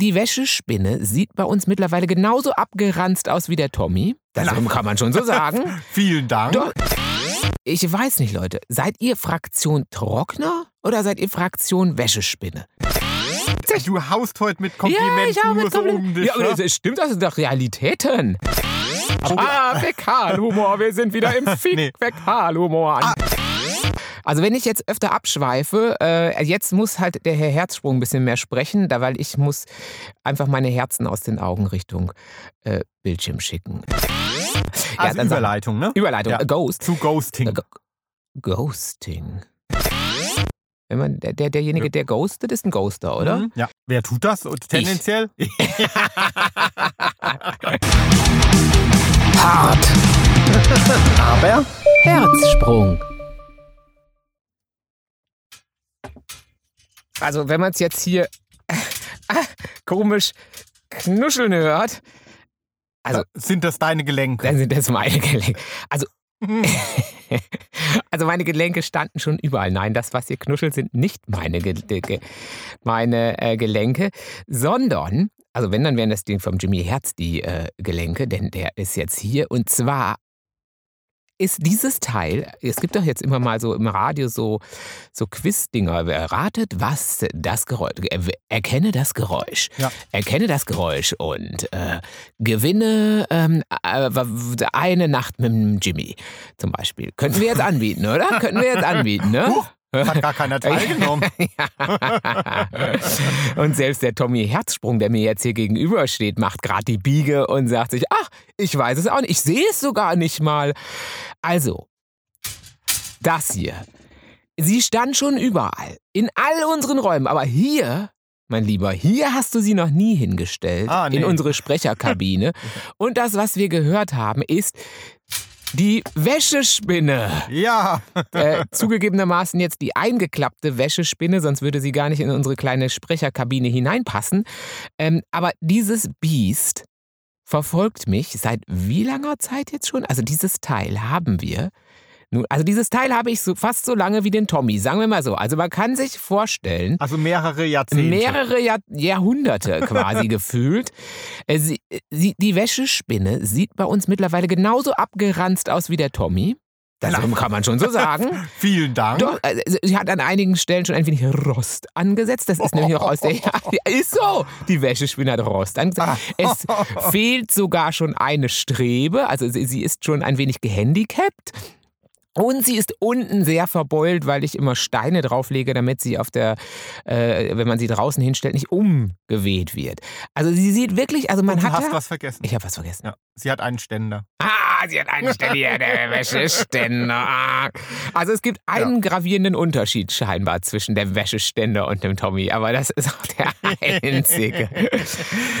die Wäschespinne sieht bei uns mittlerweile genauso abgeranzt aus wie der Tommy. Das kann man schon so sagen. Vielen Dank. Doch, ich weiß nicht, Leute. Seid ihr Fraktion Trockner oder seid ihr Fraktion Wäschespinne? Du haust heute mit Komplimenten ja, ich nur mit so um dich. Ja, aber ne? das stimmt, das sind doch Realitäten. Ah, Fäkalhumor, wir sind wieder im Fick Nee. Also wenn ich jetzt öfter abschweife, äh, jetzt muss halt der Herr Herzsprung ein bisschen mehr sprechen, da weil ich muss einfach meine Herzen aus den Augen Richtung äh, Bildschirm schicken. also sag- Überleitung, ne? Überleitung, Ja. Ghost. Zu Ghosting. Ghosting. Wenn man, der, der, derjenige, der ghostet, ist ein Ghoster, oder? Mhm. Ja. Wer tut das? Und tendenziell? Hart. Aber Herzsprung. Also, wenn man es jetzt hier komisch knuscheln hört, Also- sind das deine Gelenke? dann sind das meine Gelenke. Also, also meine Gelenke standen schon überall. Nein, das, was ihr knuschelt, sind nicht meine, Ge meine äh, Gelenke, sondern, also wenn, dann wären das die vom Jimmy Herz die äh, Gelenke, denn der ist jetzt hier. Und zwar ist dieses Teil, es gibt doch jetzt immer mal so im Radio so, so Quiz-Dinger, ratet, was das Geräusch, er- erkenne das Geräusch, Ja. erkenne das Geräusch und äh, gewinne ähm, äh, eine Nacht mit Jimmy zum Beispiel. Könnten wir jetzt anbieten, oder? Könnten wir jetzt anbieten, ne? Huch, hat gar keiner teilgenommen. und selbst der Tommy Herzsprung, der mir jetzt hier gegenübersteht, macht gerade die Biege und sagt sich, ach, ich weiß es auch nicht, ich sehe es sogar nicht mal. Also, das hier. Sie stand schon überall, in all unseren Räumen, aber hier, mein Lieber, hier hast du sie noch nie hingestellt, Ah, nee. in unsere Sprecherkabine. und das, was wir gehört haben, ist die Wäschespinne. Ja. Äh, zugegebenermaßen jetzt die eingeklappte Wäschespinne, sonst würde sie gar nicht in unsere kleine Sprecherkabine hineinpassen. Ähm, aber dieses Biest verfolgt mich seit wie langer Zeit jetzt schon? Also dieses Teil haben wir. Nun, also dieses Teil habe ich so fast so lange wie den Tommy, sagen wir mal so. Also man kann sich vorstellen, Also mehrere Jahrzehnte. mehrere Jahr, Jahrhunderte quasi gefühlt. Äh, Sie, sie, die Wäschespinne sieht bei uns mittlerweile genauso abgeranzt aus wie der Tommy. Das Na. kann man schon so sagen. Vielen Dank. Doch, also, sie hat an einigen Stellen schon ein wenig Rost angesetzt. Das ist nämlich noch aus der. Ja, ist so. Die Wäschespinne hat Rost angesetzt. Es fehlt sogar schon eine Strebe. Also sie, sie ist schon ein wenig gehandicapt. Und sie ist unten sehr verbeult, weil ich immer Steine drauflege, damit sie auf der, äh, wenn man sie draußen hinstellt, nicht umgeweht wird. Also sie sieht wirklich, also man Und du hat. hast da- was vergessen. ich habe was vergessen. Ja. Sie hat einen Ständer. Ah, sie hat einen Ständer, der Wäscheständer. Ah. Also es gibt einen gravierenden Unterschied scheinbar zwischen dem Wäscheständer und dem Tommy, aber das ist auch der einzige.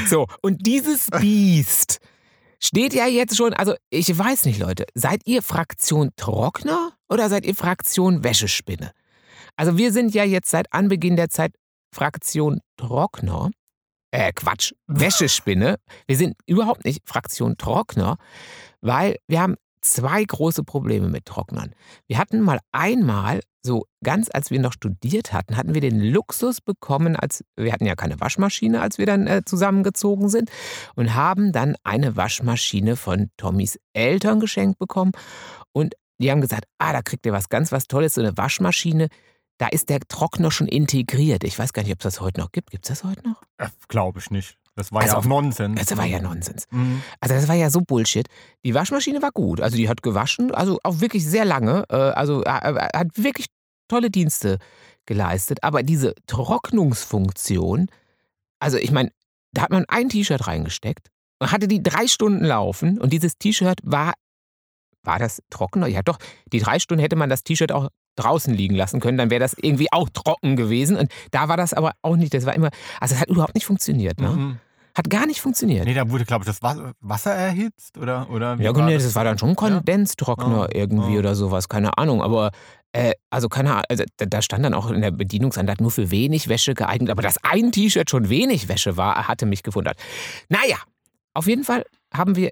So, und dieses Biest steht ja jetzt schon, also ich weiß nicht, Leute, seid ihr Fraktion Trockner oder seid ihr Fraktion Wäschespinne? Also wir sind ja jetzt seit Anbeginn der Zeit Fraktion Trockner. Äh, Quatsch, Wäschespinne. Wir sind überhaupt nicht Fraktion Trockner, weil wir haben zwei große Probleme mit Trocknern. Wir hatten mal einmal, so ganz als wir noch studiert hatten, hatten wir den Luxus bekommen, als wir hatten ja keine Waschmaschine, als wir dann äh, zusammengezogen sind und haben dann eine Waschmaschine von Tommys Eltern geschenkt bekommen und die haben gesagt, ah, da kriegt ihr was ganz was Tolles, so eine Waschmaschine. Da ist der Trockner schon integriert. Ich weiß gar nicht, ob es das heute noch gibt. Gibt es das heute noch? Äh, Glaube ich nicht. Das war Also ja auch Nonsens. Das war ja Nonsens. Mhm. Also das war ja so Bullshit. Die Waschmaschine war gut. Also die hat gewaschen, also auch wirklich sehr lange. Äh, also äh, äh, hat wirklich tolle Dienste geleistet. Aber diese Trocknungsfunktion, also ich meine, da hat man ein T-Shirt reingesteckt und hatte die drei Stunden laufen und dieses T-Shirt war, war das trockener? Ja doch, die drei Stunden hätte man das T-Shirt auch draußen liegen lassen können, dann wäre das irgendwie auch trocken gewesen. Und da war das aber auch nicht. Das war immer, also es hat überhaupt nicht funktioniert. Ne? Mhm. Hat gar nicht funktioniert. Nee, da wurde, glaube ich, das Wasser, erhitzt oder, oder Ja, war genau, das war dann schon Kondenstrockner Ah, irgendwie ah. oder sowas, keine Ahnung. Aber äh, also keine Ahnung, also, da, da stand dann auch in der Bedienungsanleitung nur für wenig Wäsche geeignet. Aber dass ein T-Shirt schon wenig Wäsche war, hatte mich gewundert. Naja, auf jeden Fall haben wir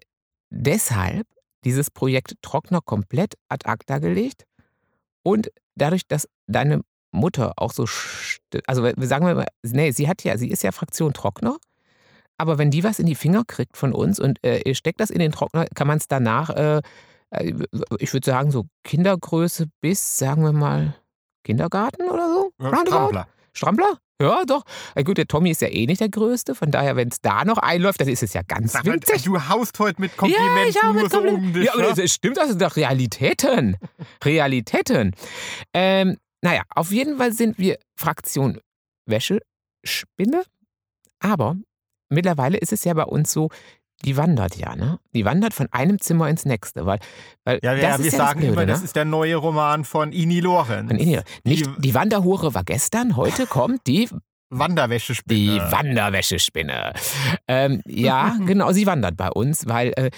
deshalb dieses Projekt Trockner komplett ad acta gelegt. Und dadurch, dass deine Mutter auch so, also wir sagen wir mal, nee, sie hat ja, sie ist ja Fraktion Trockner. aber wenn die was in die Finger kriegt von uns und äh, steckt das in den Trockner, kann man es danach, äh, äh, ich würde sagen, so Kindergröße bis, sagen wir mal, Kindergarten oder so? Ja, Roundabout? Strampler. Strampler? Ja, doch. Na gut, der Tommy ist ja eh nicht der Größte, von daher, wenn es da noch einläuft, dann ist es ja ganz mal, winzig. Du haust heute mit Komplimenten Ja, ich hau nur mit so Komplimenten. um dich. Ja, aber das, das stimmt, das sind doch Realitäten. Realitäten. Ähm, naja, auf jeden Fall sind wir Fraktion Wäschespinne, aber mittlerweile ist es ja bei uns so, die wandert ja, ne? Die wandert von einem Zimmer ins nächste, weil, weil ja, das ja, ist wir ja sagen das Blöde, immer, ne? das ist der neue Roman von Ini Lorenz. Von Ihnen. Nicht Die- die Wanderhure war gestern, heute kommt die Wanderwäschespinne. Die Wanderwäschespinne. Ähm, ja, genau, sie wandert bei uns, weil äh,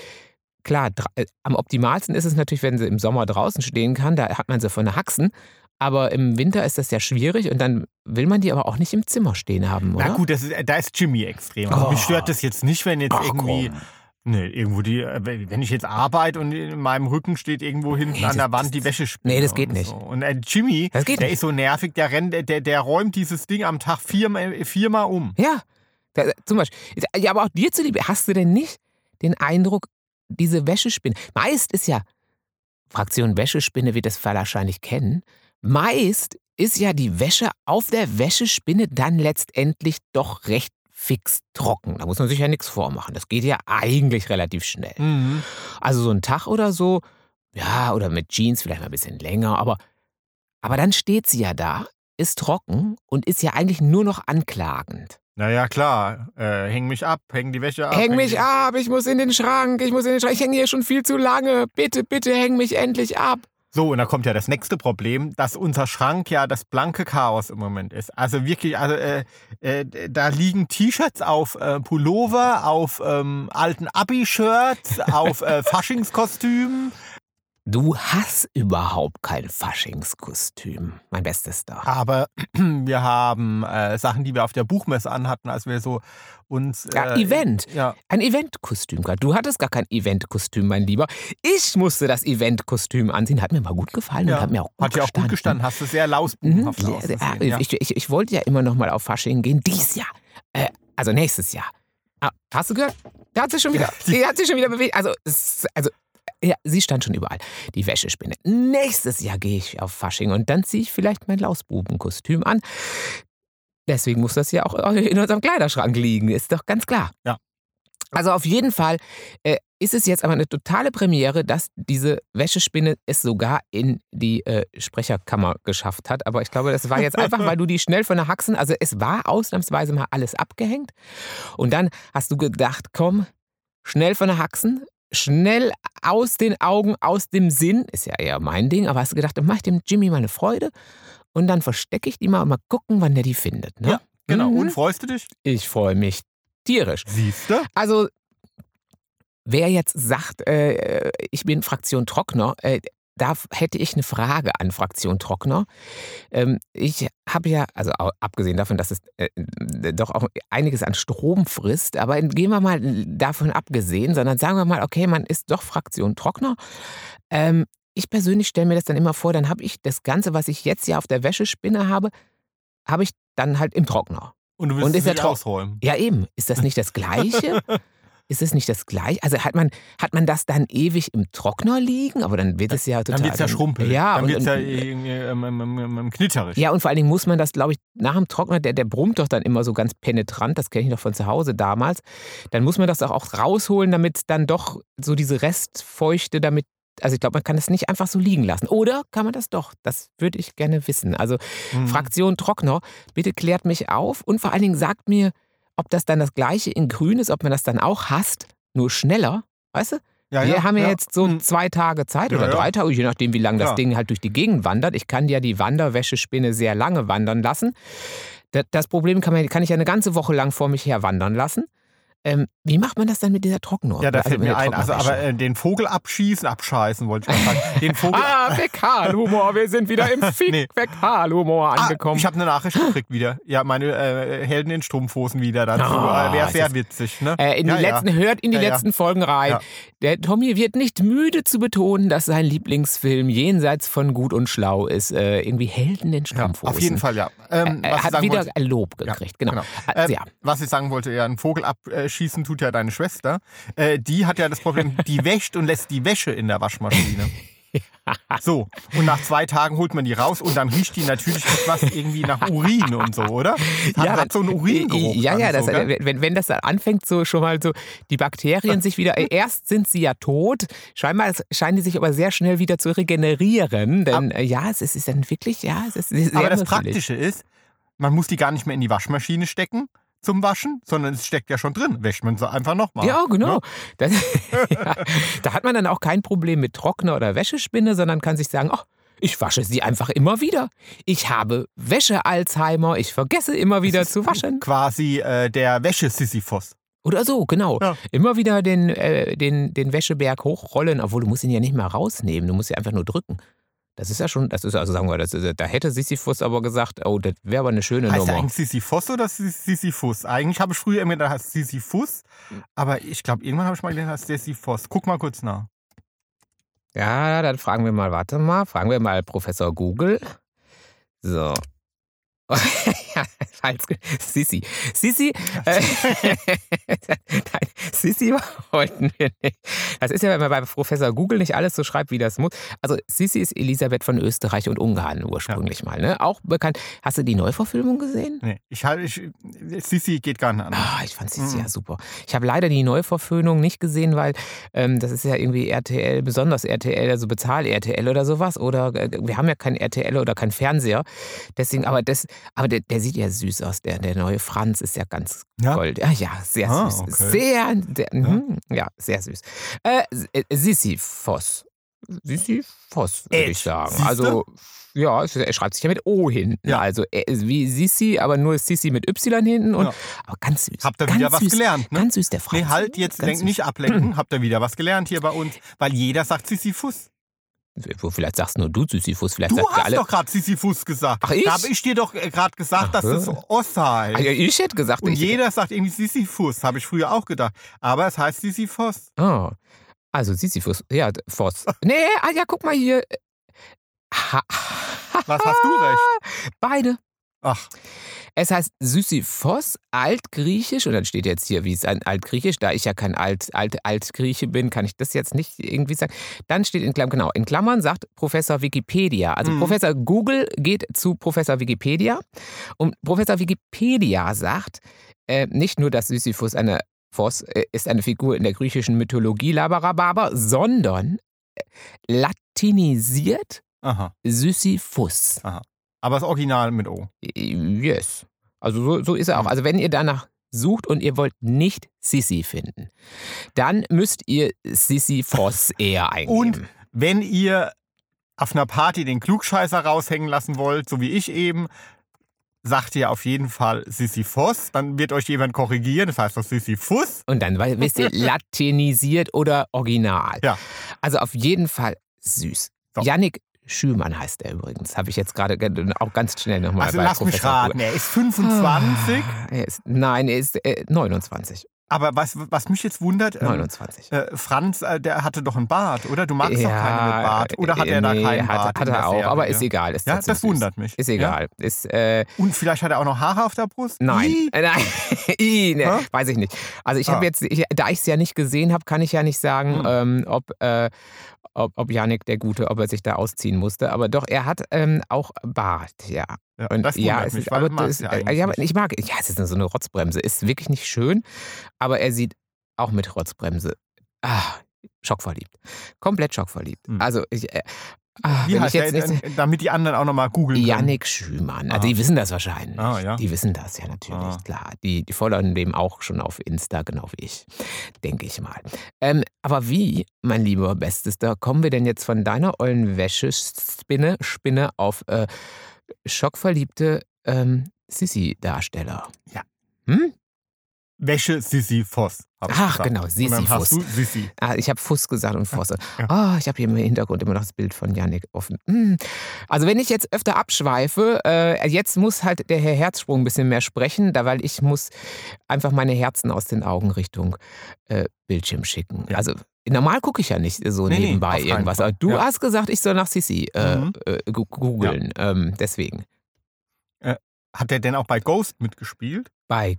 klar, äh, am optimalsten ist es natürlich, wenn sie im Sommer draußen stehen kann, da hat man sie von der Haxen. Aber im Winter ist das ja schwierig und dann will man die aber auch nicht im Zimmer stehen haben, oder? Na gut, das ist, da ist Jimmy extrem. Also Oh. mich stört das jetzt nicht, wenn jetzt Ach, irgendwie. komm. Nee, irgendwo die, äh, wenn ich jetzt arbeite und in meinem Rücken steht irgendwo hinten Nee, an der das- Wand die Wäschespinne. Nee, das geht und nicht. So. Und äh, Jimmy, Das geht der nicht. ist so nervig, der rennt, der, der räumt dieses Ding am Tag viermal, viermal um. Ja, da, zum Beispiel. Ja, aber auch dir zuliebe, hast du denn nicht den Eindruck, diese Wäschespinne, meist ist ja, Fraktion Wäschespinne wird das wahrscheinlich kennen, meist ist ja die Wäsche auf der Wäschespinne dann letztendlich doch recht fix trocken. Da muss man sich ja nichts vormachen. Das geht ja eigentlich relativ schnell. Mhm. Also so ein Tag oder so, ja, oder mit Jeans vielleicht mal ein bisschen länger, aber, aber dann steht sie ja da, ist trocken und ist ja eigentlich nur noch anklagend. Naja, klar. Äh, häng mich ab, häng die Wäsche ab. Häng mich die- ab, ich muss in den Schrank, ich muss in den Schrank, ich hänge hier schon viel zu lange. Bitte, bitte häng mich endlich ab. So, und da kommt ja das nächste Problem, dass unser Schrank ja das blanke Chaos im Moment ist. Also wirklich, also äh, äh, da liegen T-Shirts auf äh, Pullover, auf ähm, alten Abi-Shirts, auf äh, Faschingskostümen. Du hast überhaupt kein Faschingskostüm, mein Bestes da. Aber wir haben äh, Sachen, die wir auf der Buchmesse anhatten, als wir so uns. Ja, äh, Event. Ja, Ein Eventkostüm. Du hattest gar kein Eventkostüm, mein Lieber. Ich musste das Eventkostüm anziehen. Hat mir mal gut gefallen ja. und hat mir auch gut Hat ja auch gut gestanden. gestanden, hast du sehr Mhm. lausbubenhaft Ja, ausgesehen. ja, Ja. ich, ich, ich wollte ja immer noch mal auf Fasching gehen. Dies Jahr. Äh, also nächstes Jahr. Ah, hast du gehört? Da hat sie schon wieder, die- die hat sich schon wieder bewegt. Also, also ja, sie stand schon überall. Die Wäschespinne. Nächstes Jahr gehe ich auf Fasching und dann ziehe ich vielleicht mein Lausbubenkostüm an. Deswegen muss das ja auch in unserem Kleiderschrank liegen, ist doch ganz klar. Ja. Also auf jeden Fall äh, ist es jetzt aber eine totale Premiere, dass diese Wäschespinne es sogar in die äh, Sprecherkammer geschafft hat. Aber ich glaube, das war jetzt einfach, weil du die schnell von der Haxen, also es war ausnahmsweise mal alles abgehängt. Und dann hast du gedacht, komm, schnell von der Haxen, schnell aus den Augen, aus dem Sinn, ist ja eher mein Ding, aber hast du gedacht, dann mach ich dem Jimmy mal eine Freude und dann verstecke ich die mal und mal gucken, wann der die findet. Ne? Ja, Genau. Mhm. Und freust du dich? Ich freue mich tierisch. Siehst du? Also, wer jetzt sagt, äh, ich bin Fraktion Trockner, äh, da hätte ich eine Frage an Fraktion Trockner. Ähm, ich habe ja, also abgesehen davon, dass es äh, doch auch einiges an Strom frisst, aber gehen wir mal davon abgesehen, sondern sagen wir mal, okay, man ist doch Fraktion Trockner. Ähm, ich persönlich stelle mir das dann immer vor, dann habe ich das Ganze, was ich jetzt ja auf der Wäschespinne habe, habe ich dann halt im Trockner. Und du willst Und ist es nicht ausräumen. Ja, eben. Ist das nicht das Gleiche? Ist es nicht das Gleiche? Also hat man, hat man das dann ewig im Trockner liegen? Aber dann wird es ja total. Dann wird es ja schrumpelig. Ja, dann wird es ja irgendwie, ähm, ähm, knitterisch. ja, und vor allen Dingen muss man das, glaube ich, nach dem Trockner, der, der brummt doch dann immer so ganz penetrant, das kenne ich noch von zu Hause damals. Dann muss man das auch, auch rausholen, damit dann doch so diese Restfeuchte damit. Also ich glaube, man kann es nicht einfach so liegen lassen. Oder kann man das doch? Das würde ich gerne wissen. Also Mhm. Fraktion Trockner, bitte klärt mich auf und vor allen Dingen sagt mir, ob das dann das gleiche in Grün ist, ob man das dann auch hasst, nur schneller. Weißt du? ja, Wir haben ja, ja. jetzt so Mhm. zwei Tage Zeit Ja, oder ja. drei Tage, je nachdem, wie lange das Ja. Ding halt durch die Gegend wandert. Ich kann ja die Wanderwäschespinne sehr lange wandern lassen. Da- Das Problem kann, man, kann ich ja eine ganze Woche lang vor mich her wandern lassen. Ähm, wie macht man das dann mit dieser Trocknung? Ja, da Also fällt mit mir ein, also aber äh, den Vogel abschießen, abscheißen wollte ich mal sagen. Den Vogel. Ah, Fäkalhumor, wir sind wieder im Nee. Fäkalhumor Ah, angekommen. ich habe eine Nachricht gekriegt wieder. Ja, meine äh, Helden in Strumpfhosen wieder dazu. Ah, äh, Wäre sehr witzig, ne? Äh, in ja, die letzten, hört in die Ja, letzten Folgen rein. Der Tommy wird nicht müde zu betonen, dass sein Lieblingsfilm jenseits von Gut und Schlau ist. Äh, irgendwie Helden in Strumpfhosen. auf jeden Fall, ja. Ähm, Er was ich hat wieder wollte, ein Lob gekriegt, genau. genau. Also, Ähm, was ich sagen wollte, ja, einen Vogel schießen tut ja deine Schwester. Äh, die hat ja das Problem, die wäscht und lässt die Wäsche in der Waschmaschine. So, und nach zwei Tagen holt man die raus und dann riecht die natürlich etwas irgendwie nach Urin und so, oder? Hat, Ja, hat so einen Uringeruch. Ja, ja, das, so, wenn, wenn das dann anfängt, so schon mal so die Bakterien sich wieder, äh, erst sind sie ja tot, scheinbar scheinen die sich aber sehr schnell wieder zu regenerieren, denn äh, ja, es ist, dann wirklich, ja, es ist sehr Aber das. Praktische ist, man muss die gar nicht mehr in die Waschmaschine stecken zum Waschen, sondern es steckt ja schon drin. Wäscht man sie einfach nochmal. Ja, genau. Ne? Das, ja, da hat man dann auch kein Problem mit Trockner oder Wäschespinne, sondern kann sich sagen, ach, ich wasche sie einfach immer wieder. Ich habe Wäsche-Alzheimer, ich vergesse immer wieder zu waschen. Quasi äh, der Wäschesisyphos. Oder so, genau. Ja. Immer wieder den, äh, den, den Wäscheberg hochrollen, obwohl du musst ihn ja nicht mal rausnehmen, du musst ihn einfach nur drücken. Das ist ja schon, das ist also sagen wir, das ist, da hätte Sisyphus aber gesagt, oh, das wäre aber eine schöne Heißt Nummer. eigentlich Sisyphos oder Sis- Sisyphus? Eigentlich habe ich früher immer gedacht, das heißt Sisyphus, aber ich glaube, irgendwann habe ich mal gelernt, das heißt Sisyphos. Guck mal kurz nach. Ja, dann fragen wir mal, warte mal, fragen wir mal Professor Google. So. ja, ge- Sissi. Sissi. Äh, Nein, Sissi wollten wir nicht. Das ist ja, wenn man bei Professor Google nicht alles so schreibt, wie das muss. Also, Sissi ist Elisabeth von Österreich und Ungarn ursprünglich mal. Ne? Auch bekannt. Hast du die Neuverfilmung gesehen? Nee, ich halte, Sissi geht gar nicht an. Ah, ich fand Sissi Mhm. ja super. Ich habe leider die Neuverfilmung nicht gesehen, weil ähm, das ist ja irgendwie RTL, besonders RTL, also Bezahl-RTL oder sowas. Oder äh, wir haben ja kein RTL oder kein Fernseher. Deswegen, aber das, aber der, der sieht ja süß aus. Der, der neue Franz ist ja ganz Ja? gold. Ja, ja, sehr Ah, süß. okay. Sehr, der, mhm, ja, sehr süß. Äh, äh. Sissi Voss, würde Ed, ich sagen. siehste? Also, ja, er schreibt sich ja mit O hinten. Ja. Also äh, wie Sissi, aber nur Sissi mit Y hinten. Und, Ja. Aber ganz süß. Habt ihr wieder was süß. gelernt, ne? Ganz süß, der Franz. Nee, halt jetzt denk, süß. nicht ablenken. Habt ihr wieder was gelernt hier bei uns? Weil jeder sagt Sisyphus. Vielleicht sagst nur du Sisyphus, vielleicht Du sagt hast alle. doch gerade Sisyphus gesagt. Ach, ich? Da habe ich dir doch gerade gesagt, Ach, dass es so. Ossa heißt. Ja, ich hätte gesagt, Und ich, jeder sagt irgendwie Sisyphus, habe ich früher auch gedacht. Aber es heißt Sisyphos. Oh. Also Sisyphus, ja, Voss. Nee, ah ja, guck mal hier. Ha, Was hast du recht? Beide. Ach, Es heißt Sisyphos, altgriechisch, und dann steht jetzt hier, wie es ein altgriechisch, da ich ja kein alt, alt, altgrieche bin, kann ich das jetzt nicht irgendwie sagen. Dann steht in Klammern, genau, in Klammern sagt Professor Wikipedia. Also Mhm. Professor Google geht zu Professor Wikipedia und Professor Wikipedia sagt äh, nicht nur, dass Sisyphus eine Phos äh, ist eine Figur in der griechischen Mythologie Labarababer, sondern äh, latinisiert aha. Sisyphus. Aber das Original mit O. Yes. Also so, so ist er auch. Also wenn ihr danach sucht und ihr wollt nicht Sissy finden, dann müsst ihr Sissy Voss eher eingeben. Und wenn ihr auf einer Party den Klugscheißer raushängen lassen wollt, so wie ich eben, sagt ihr auf jeden Fall Sisyphos. Dann wird euch jemand korrigieren. Das heißt doch Sisyphus. Und dann wisst ihr, latinisiert oder original. Ja. Also auf jeden Fall süß. So. Yannick Schümann heißt er übrigens. Habe ich jetzt gerade ge- auch ganz schnell nochmal Also bei lass mich Professor raten. Google. Er ist 25. Ah, Er ist, nein, er ist äh, 29. Aber was, was mich jetzt wundert, ähm, 29. äh, Franz, äh, der hatte doch einen Bart, oder? Du magst doch Ja, keinen mit Bart. Oder hat äh, er da nee, keinen hat, Bart? Hat er auch, Serie? aber ist egal. Ist Ja, das wundert mich. Ist Ja? egal. Ist, äh, Und vielleicht hat er auch noch Haare auf der Brust? nein. Äh, Nein, I, ne, weiß ich nicht. Also ich habe Ah. jetzt, ich, da ich es ja nicht gesehen habe, kann ich ja nicht sagen, Hm. ähm, ob, äh, ob, ob Yannick der Gute, ob er sich da ausziehen musste. Aber doch, er hat ähm, auch Bart, ja. Ja, Und das ja, es mich, ist, aber das, ja äh, ja, aber ich mag, ja, es ist so eine Rotzbremse. Ist wirklich nicht schön, aber er sieht auch mit Rotzbremse. Ah, schockverliebt. Komplett schockverliebt. Hm. Also, ich, äh, ah, Wie heißt der, nicht. damit die anderen auch nochmal googeln? Yannick Schümann. Also Ah. die wissen das wahrscheinlich. Ah, ja. Die wissen das ja natürlich, Ah. klar. Die, die folgen dem auch schon auf Insta, genau wie ich. Denke ich mal. Ähm, aber wie, mein lieber Bestester, kommen wir denn jetzt von deiner ollen Wäschespinne Spinne auf äh, schockverliebte ähm, Sissi-Darsteller? Ja. Hm? Wäsche Sisyphos. Ach, gesagt. genau, Und dann Sisyphus. hast du Sissi. Ah, ich habe Fuß gesagt und Fosse. Ja. Ah, ich habe hier im Hintergrund immer noch das Bild von Yannick offen. Hm. Also wenn ich jetzt öfter abschweife, äh, jetzt muss halt der Herr Herzsprung ein bisschen mehr sprechen, da weil ich muss einfach meine Herzen aus den Augen Richtung äh, Bildschirm schicken. Ja. Also normal gucke ich ja nicht so Nee, nee, nebenbei keinen irgendwas. Aber du Ja. hast gesagt, ich soll nach Sissi äh, Mhm. äh, googeln. Ähm, deswegen. Hat der denn auch bei Ghost mitgespielt? Bei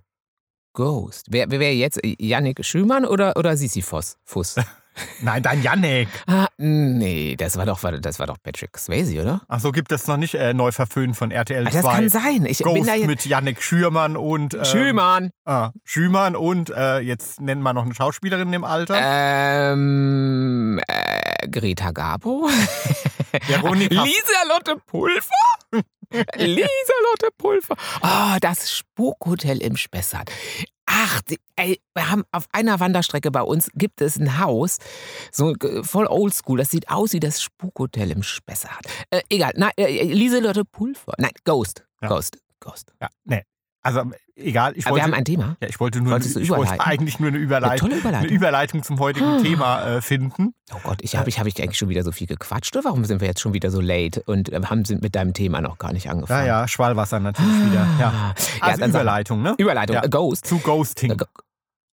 Ghost. Wer, wer wäre jetzt? Yannick Schümann oder, oder Sisi Voss? Fuss? Nein, dein Yannick. ah, nee, das war doch, das war doch Patrick Swayze, oder? Ach so, gibt es noch nicht äh, neu verföhnt von RTL 2. Ah, das kann sein. Ich bin Ghost da jetzt. mit Yannick Schürmann und ähm, Schümann. Ah, Schümann und äh, jetzt nennen wir noch eine Schauspielerin im Alter. Ähm, äh, Greta Garbo? Veronika. Lieselotte Pulver? Lieselotte Pulver. Oh, das Spukhotel im Spessart. Ach, ey, wir haben auf einer Wanderstrecke bei uns gibt es ein Haus, so äh, voll oldschool. Das sieht aus wie das Spukhotel im Spessart. Äh, egal, nein, äh, Lieselotte Pulver. Nein, Ghost. Ja. Ghost. Ghost. Ja, nee. Also egal, ich Aber wir wollte, haben ein Thema. ja, ich wollte nur Wolltest du ich wollte eigentlich nur eine Eine Überleitung, tolle Überleitung. eine Überleitung zum heutigen Ah. Thema äh, finden. Oh Gott, ich habe ich, hab ich eigentlich schon wieder so viel gequatscht. Oder warum sind wir jetzt schon wieder so late und äh, haben sind mit deinem Thema noch gar nicht Ja, angefangen? ja, Schwallwasser natürlich wieder. Ja. Ah. Also sag- Überleitung, ne? Überleitung. Ja. Ghost. Zu Ghosting. Äh, Go-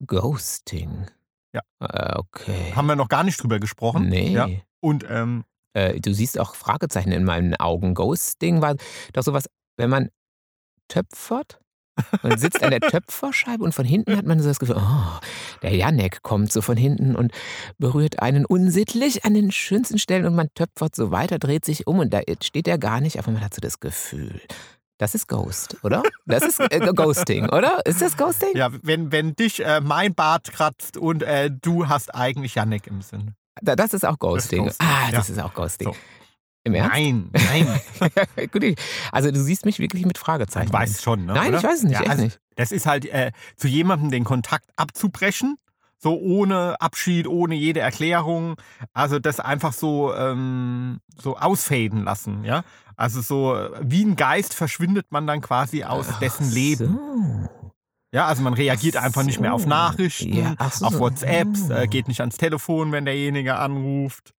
Ghosting. Ja. Äh, okay. Haben wir noch gar nicht drüber gesprochen. Nee. Ja. Und ähm, Äh, du siehst auch Fragezeichen in meinen Augen. Ghosting war doch sowas, wenn man töpfert. Man sitzt an der Töpferscheibe und von hinten hat man so das Gefühl, oh, der Janek kommt so von hinten und berührt einen unsittlich an den schönsten Stellen und man töpfert so weiter, dreht sich um und da steht er gar nicht, aber man hat so das Gefühl. Das ist Ghost, oder? Das ist äh, Ghosting, oder? Ist das Ghosting? ja, wenn, wenn dich äh, mein Bart kratzt und äh, du hast eigentlich Yannick im Sinn. Da- Das ist auch Ghosting. Ghosting, Ah, das ja. ist auch Ghosting. So. Im Ernst? Nein, nein. Gut, ich- also du siehst mich wirklich mit Fragezeichen. Du weißt schon, ne? Nein, oder? ich weiß es nicht, Ja, echt also, nicht. Das ist halt äh, zu jemandem den Kontakt abzubrechen, so ohne Abschied, ohne jede Erklärung. Also das einfach so, ähm, so ausfaden lassen, ja. Also so äh, wie ein Geist verschwindet man dann quasi aus dessen Ach Leben. So. Ja, also man reagiert Ach einfach nicht mehr auf so. Nachrichten, Ja, so. auf WhatsApps, äh, Oh. geht nicht ans Telefon, wenn derjenige anruft.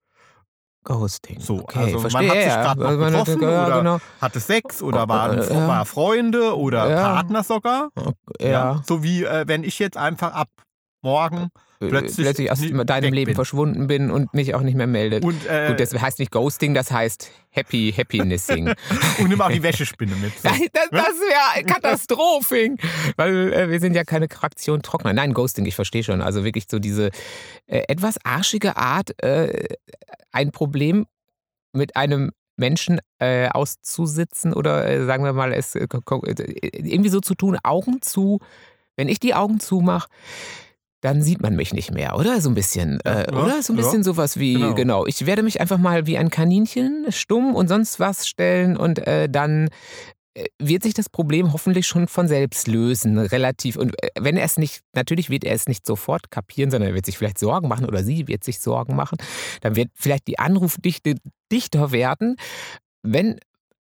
Ghosting. So, okay, also man verstehe. hat sich ja, grad noch man getroffen ja, oder- genau. Hatte Sex oder Oh, waren äh, ja. war Freunde oder Ja. Partner sogar. Ja, So wie äh, wenn ich jetzt einfach ab morgen plötzlich plötzlich aus deinem Leben bin. verschwunden bin und mich auch nicht mehr melde. und, äh, Gut, das heißt nicht Ghosting, das heißt Happy Happinessing. und nimm auch die Wäschespinne mit. So. Das, das wäre Katastrophing, weil äh, wir sind ja keine Fraktion Trockner. Nein, Ghosting, ich verstehe schon. Also wirklich so diese äh, etwas arschige Art, äh, ein Problem mit einem Menschen äh, auszusitzen oder äh, sagen wir mal, es äh, äh, irgendwie so zu tun, Augen zu. Wenn ich die Augen zumache, dann sieht man mich nicht mehr, oder? So ein bisschen, äh, Ja, oder? So ein ja. bisschen sowas wie, Genau. genau. Ich werde mich einfach mal wie ein Kaninchen stumm und sonst was stellen und äh, dann äh, wird sich das Problem hoffentlich schon von selbst lösen, relativ. Und äh, wenn er es nicht, natürlich wird er es nicht sofort kapieren, sondern er wird sich vielleicht Sorgen machen oder sie wird sich Sorgen machen. Dann wird vielleicht die Anrufdichte dichter werden. Wenn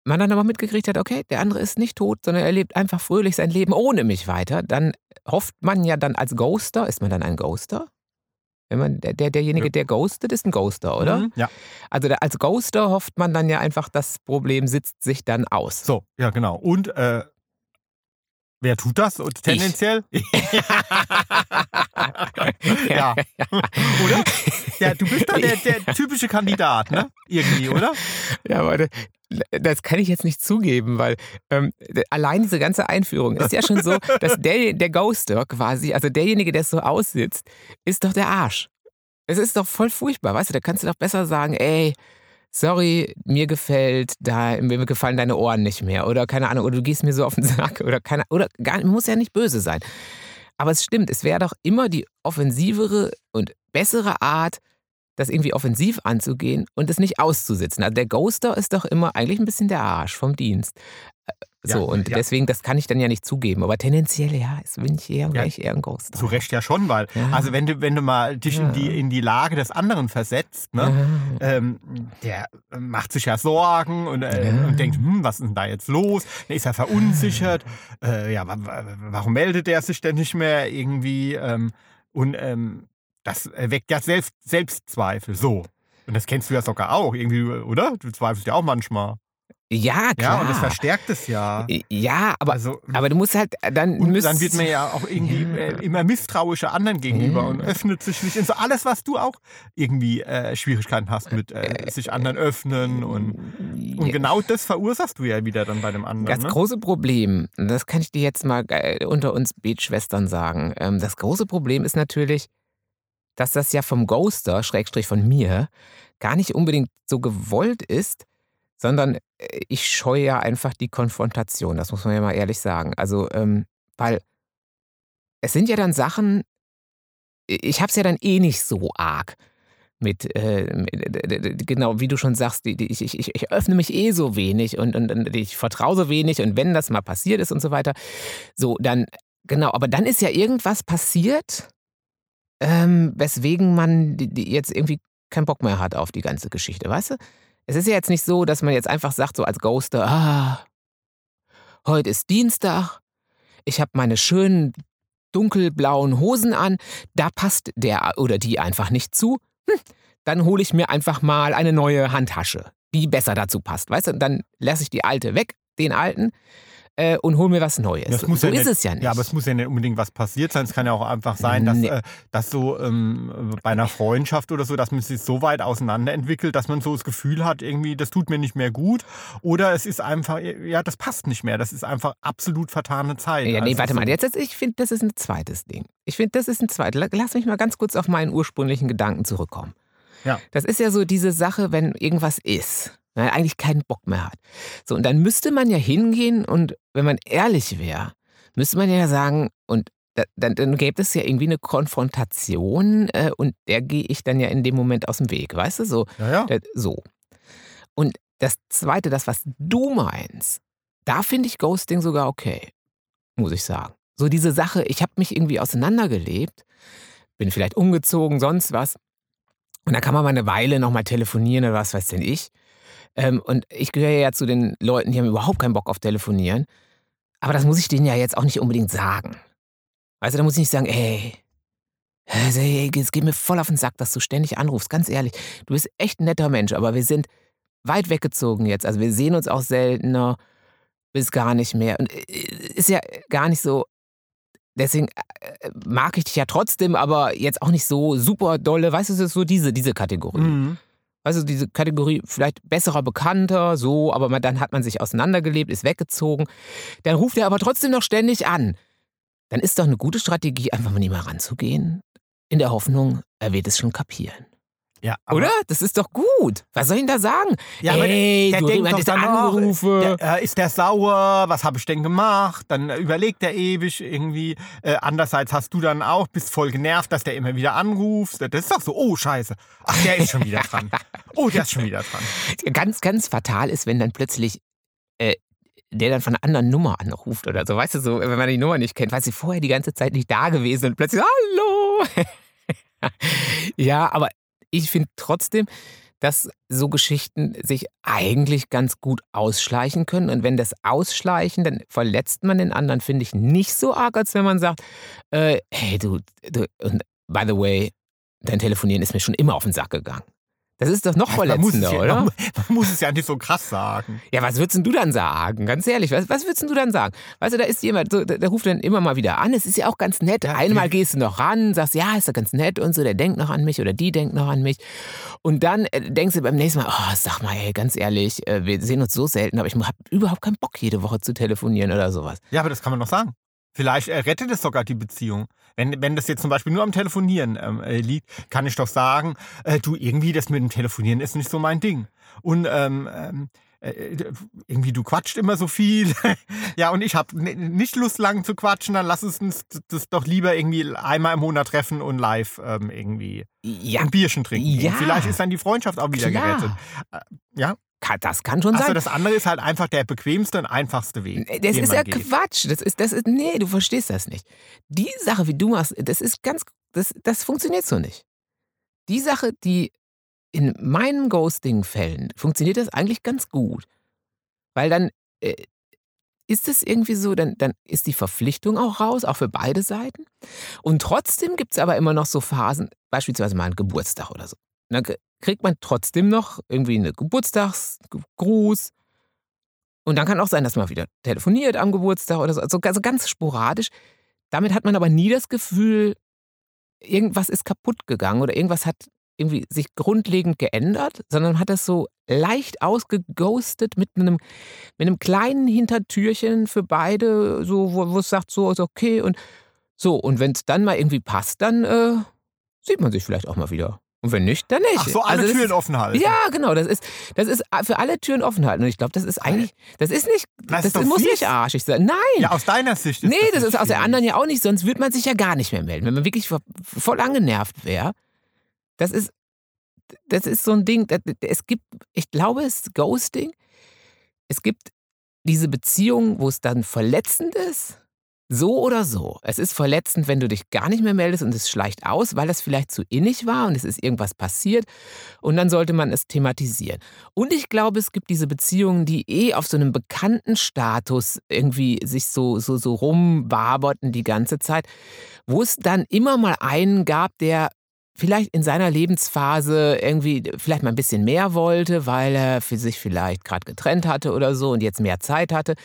man dann aber mitgekriegt hat, okay, der andere ist nicht tot, sondern er lebt einfach fröhlich sein Leben ohne mich weiter, dann hofft man ja dann als Ghoster, ist man dann ein Ghoster? Wenn man, der, der- derjenige, Ja. der ghostet, ist ein Ghoster, oder? Mhm, Ja, Also da, als Ghoster hofft man dann ja einfach, das Problem sitzt sich dann aus. so, ja, genau. Und äh, wer tut das? Und tendenziell? ja. Oder? Ja, du bist da der, der typische Kandidat, ne? Irgendwie, oder? Ja, aber das kann ich jetzt nicht zugeben, weil ähm, allein diese ganze Einführung ist ja schon so, dass der, der Ghoster quasi, also derjenige, der so aussitzt, ist doch der Arsch. Es ist doch voll furchtbar, weißt du? Da kannst du doch besser sagen, ey, sorry, mir gefällt, da, mir gefallen deine Ohren nicht mehr oder keine Ahnung, oder du gehst mir so auf den Sack oder keine, oder gar, muss ja nicht böse sein. Aber es stimmt, es wäre doch immer die offensivere und bessere Art, das irgendwie offensiv anzugehen und es nicht auszusitzen. Also der Ghoster ist doch immer eigentlich ein bisschen der Arsch vom Dienst. Äh, So, Ja, und ja. deswegen, das kann ich dann ja nicht zugeben. Aber tendenziell, ja, ist, bin ich eher, wäre ich eher ein Ghoster. Zu Recht ja schon, weil, Ja. also wenn du, wenn du mal dich in, die, Ja. in die Lage des anderen versetzt, ne? Ja. Ähm, der macht sich ja Sorgen und, äh, Ja. und denkt, hm, was ist denn da jetzt los? Ist er verunsichert. Äh, ja, wa- wa- warum meldet er sich denn nicht mehr irgendwie? Ähm, und ähm, das weckt ja Selbst Selbstzweifel. So. Und das kennst du ja sogar auch, irgendwie, oder? Du zweifelst ja auch manchmal. Ja, klar. Ja, und das verstärkt es ja. Ja, aber, Also, aber du musst halt dann. und dann wird man ja auch irgendwie äh, immer misstrauischer anderen gegenüber Ja. und öffnet sich nicht. Und so alles, was du auch irgendwie äh, Schwierigkeiten hast mit äh, sich anderen öffnen und, und Ja. genau das verursachst du ja wieder dann bei dem anderen. Das ne? große Problem, das kann ich dir jetzt mal äh, unter uns Beatschwestern sagen, ähm, das große Problem ist natürlich, dass das ja vom Ghoster, Schrägstrich von mir, gar nicht unbedingt so gewollt ist, sondern äh, ich scheue ja einfach die Konfrontation, das muss man ja mal ehrlich sagen. Also, ähm, weil es sind ja dann Sachen, ich habe es ja dann eh nicht so arg mit, äh, mit genau wie du schon sagst, die, die, ich, ich, ich öffne mich eh so wenig und, und, und ich vertraue so wenig und wenn das mal passiert ist und so weiter, so dann, genau, aber dann ist ja irgendwas passiert, ähm, weswegen man die, die jetzt irgendwie keinen Bock mehr hat auf die ganze Geschichte, weißt du? Es ist ja jetzt nicht so, dass man jetzt einfach sagt, so als Ghoster, ah, heute ist Dienstag, ich habe meine schönen dunkelblauen Hosen an, da passt der oder die einfach nicht zu. Hm, dann hole ich mir einfach mal eine neue Handtasche, die besser dazu passt, weißt du? Und dann lasse ich die alte weg, den alten, äh, und hole mir was Neues. Das muss so ja ist nicht- es ja nicht. Ja, aber es muss ja nicht unbedingt was passiert sein. Es kann ja auch einfach sein, dass, Nee. äh, dass so ähm, bei einer Freundschaft oder so, dass man sich so weit auseinander entwickelt, dass man so das Gefühl hat, irgendwie, das tut mir nicht mehr gut. Oder es ist einfach, ja, das passt nicht mehr. Das ist einfach absolut vertane Zeit. Ja, nee, Also warte so- mal. Jetzt, jetzt, ich finde, das ist ein zweites Ding. Ich finde, das ist ein zweites. La- Lass mich mal ganz kurz auf meinen ursprünglichen Gedanken zurückkommen. Ja. Das ist ja so diese Sache, wenn irgendwas ist, man eigentlich keinen Bock mehr hat. So, und dann müsste man ja hingehen und, wenn man ehrlich wäre, müsste man ja sagen, und da, dann, dann gäbe es ja irgendwie eine Konfrontation äh, und der gehe ich dann ja in dem Moment aus dem Weg, weißt du? So, Ja, ja. das- so. Und das Zweite, das, was du meinst, da finde ich Ghosting sogar okay, muss ich sagen. So diese Sache, ich habe mich irgendwie auseinandergelebt, bin vielleicht umgezogen, sonst was. Und dann kann man mal eine Weile nochmal telefonieren oder was weiß denn ich. Ähm, und ich gehöre ja zu den Leuten, die haben überhaupt keinen Bock auf Telefonieren. Aber das muss ich denen ja jetzt auch nicht unbedingt sagen. Also da muss ich nicht sagen, ey, also, ey, es geht mir voll auf den Sack, dass du ständig anrufst. Ganz ehrlich, du bist echt ein netter Mensch, aber wir sind weit weggezogen jetzt. Also wir sehen uns auch seltener bis gar nicht mehr. Und äh, ist ja gar nicht so. Deswegen äh, mag ich dich ja trotzdem, aber jetzt auch nicht so super dolle. Weißt du, es ist so diese, diese Kategorie. Mhm. Also diese Kategorie vielleicht besserer Bekannter, so, aber man, dann hat man sich auseinandergelebt, ist weggezogen. Dann ruft er aber trotzdem noch ständig an. Dann ist doch eine gute Strategie, einfach mal nicht mehr ranzugehen, in der Hoffnung, er wird es schon kapieren. Ja, Oder? Das ist doch gut. Was soll ich denn da sagen? Ja, aber Ey, der du denkt doch dann Anrufe. Der, äh, ist der sauer? Was habe ich denn gemacht? Dann überlegt er ewig irgendwie. Äh, andererseits hast du dann auch, bist voll genervt, dass der immer wieder anruft. Das ist doch so, oh Scheiße. Ach, der ist schon wieder dran. Oh, der ist schon wieder dran. Ganz, ganz fatal ist, wenn dann plötzlich äh, der dann von einer anderen Nummer anruft oder so. Weißt du, so, wenn man die Nummer nicht kennt, weil sie vorher die ganze Zeit nicht da gewesen und plötzlich, hallo. ja, aber ich finde trotzdem, dass so Geschichten sich eigentlich ganz gut ausschleichen können. Und wenn das ausschleichen, dann verletzt man den anderen, finde ich, nicht so arg, als wenn man sagt, äh, hey, du, du, und by the way, dein Telefonieren ist mir schon immer auf den Sack gegangen. Das ist doch noch Man es verletzender, ja, oder? man, man muss es ja nicht so krass sagen. Ja, was würdest du dann sagen? Ganz ehrlich, was, was würdest du dann sagen? Weißt du, da ist jemand, so, der, der ruft dann immer mal wieder an. Es ist ja auch ganz nett. Einmal gehst du noch ran, sagst, ja, ist ja ganz nett und so, der denkt noch an mich oder die denkt noch an mich. Und dann äh, denkst du beim nächsten Mal, oh, sag mal, ey, ganz ehrlich, äh, wir sehen uns so selten, aber ich habe überhaupt keinen Bock, jede Woche zu telefonieren oder sowas. Ja, aber das kann man doch sagen. Vielleicht äh, rettet es sogar die Beziehung. Wenn, wenn das jetzt zum Beispiel nur am Telefonieren ähm, äh, liegt, kann ich doch sagen, äh, du, irgendwie das mit dem Telefonieren ist nicht so mein Ding. Und ähm, ähm, äh, irgendwie du quatscht immer so viel. ja, und ich habe nicht Lust, lang zu quatschen, dann lass uns uns das doch lieber irgendwie einmal im Monat treffen und live ähm, irgendwie Ja, ein Bierchen trinken. Ja. Vielleicht ist dann die Freundschaft auch wieder Klar. gerettet. Äh, ja, kann, das kann schon also sein. das andere ist halt einfach der bequemste und einfachste Weg. Das ist ja geht. Quatsch. Das ist, das ist, nee, du verstehst das nicht. Die Sache, wie du machst, das ist ganz, das, das funktioniert so nicht. Die Sache, die in meinen Ghosting-Fällen funktioniert das eigentlich ganz gut. Weil dann äh, ist es irgendwie so, dann, dann ist die Verpflichtung auch raus, auch für beide Seiten. Und trotzdem gibt es aber immer noch so Phasen, beispielsweise mal einen Geburtstag oder so. Kriegt man trotzdem noch irgendwie einen Geburtstagsgruß Und dann kann auch sein, dass man wieder telefoniert am Geburtstag oder so. Also, also ganz sporadisch. Damit hat man aber nie das Gefühl, irgendwas ist kaputt gegangen oder irgendwas hat irgendwie sich grundlegend geändert, sondern hat das so leicht ausgeghostet mit einem, mit einem kleinen Hintertürchen für beide, so, wo, wo es sagt, so ist okay und so. Und wenn es dann mal irgendwie passt, dann äh, sieht man sich vielleicht auch mal wieder. Und wenn nicht, dann nicht. Ach so, alle Also das Türen ist, offen halten. Ja, genau. Das ist, das ist für alle Türen offen halten. Und ich glaube, das ist eigentlich, das ist nicht, Das das, ist muss fies. nicht arschig sein. Nein. Ja, aus deiner Sicht ist Nee, das nicht ist aus der anderen ja auch nicht, sonst würde man sich ja gar nicht mehr melden. Wenn man wirklich vo- voll angenervt wäre. Das ist, das ist so ein Ding, das, es gibt, ich glaube, es ist Ghosting. Es gibt diese Beziehung, wo es dann verletzend ist. So oder so. Es ist verletzend, wenn du dich gar nicht mehr meldest und es schleicht aus, weil das vielleicht zu innig war und es ist irgendwas passiert und dann sollte man es thematisieren. Und ich glaube, es gibt diese Beziehungen, die eh auf so einem bekannten Status irgendwie sich so, so, so rumwaberten die ganze Zeit, wo es dann immer mal einen gab, der vielleicht in seiner Lebensphase irgendwie vielleicht mal ein bisschen mehr wollte, weil er für sich vielleicht gerade getrennt hatte oder so und jetzt mehr Zeit hatte.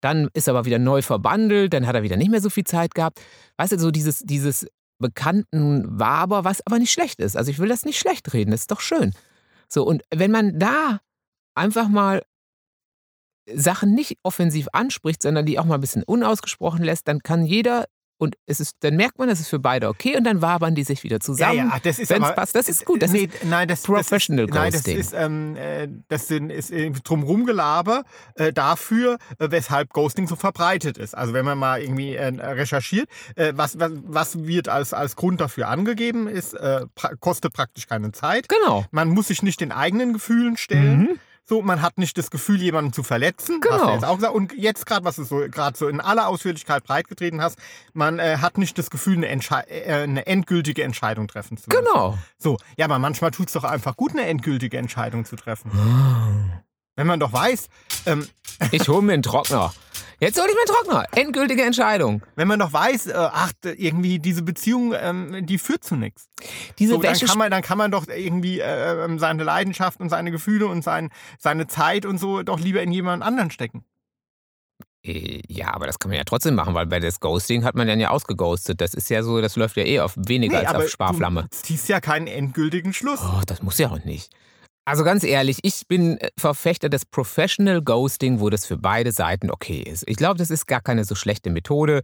Dann ist er aber wieder neu verbandelt, dann hat er wieder nicht mehr so viel Zeit gehabt. Weißt du, so dieses, dieses bekannten Waber, was aber nicht schlecht ist. Also ich will das nicht schlecht reden, das ist doch schön. So, und wenn man da einfach mal Sachen nicht offensiv anspricht, sondern die auch mal ein bisschen unausgesprochen lässt, dann kann jeder und es ist, dann merkt man, das ist für beide okay und dann wabern die sich wieder Ja, zusammen. ja, ach, das ist aber, passt. Das ist gut, das nee, ist nein, das, Professional das ist, nein, das Ghosting. ist, ähm, äh, das sind, ist irgendwie drumherum Gelaber äh, dafür, äh, weshalb Ghosting so verbreitet ist. Also wenn man mal irgendwie äh, recherchiert, äh, was, was, was wird als, als Grund dafür angegeben, ist, äh, pra kostet praktisch keine Zeit. Genau. Man muss sich nicht den eigenen Gefühlen stellen. So, man hat nicht das Gefühl, jemanden zu verletzen. Genau. jetzt auch gesagt. Und jetzt gerade, was du so gerade so in aller Ausführlichkeit breitgetreten hast, man äh, hat nicht das Gefühl, eine, äh, eine endgültige Entscheidung treffen zu müssen. Genau. So, ja, aber manchmal tut es doch einfach gut, eine endgültige Entscheidung zu treffen. Wenn man doch weiß, ähm, Ich hole mir einen Trockner. Jetzt hole ich mir Trockner. Endgültige Entscheidung. wenn man doch weiß, äh, ach, irgendwie diese Beziehung, ähm, die führt zu nichts. Diese So, dann, Wäsche. kann man, dann kann man doch irgendwie äh, ähm, seine Leidenschaft und seine Gefühle und sein, seine Zeit und so doch lieber in jemand anderen stecken. Äh, Ja, aber das kann man ja trotzdem machen, weil bei das Ghosting hat man dann ja ausgeghostet. Das ist ja so, das läuft ja eh auf weniger als auf Sparflamme. du ziehst ja keinen endgültigen Schluss. Oh, das muss ja auch nicht. Also ganz ehrlich, ich bin äh, Verfechter des Professional Ghosting, wo das für beide Seiten okay ist. Ich glaube, das ist gar keine so schlechte Methode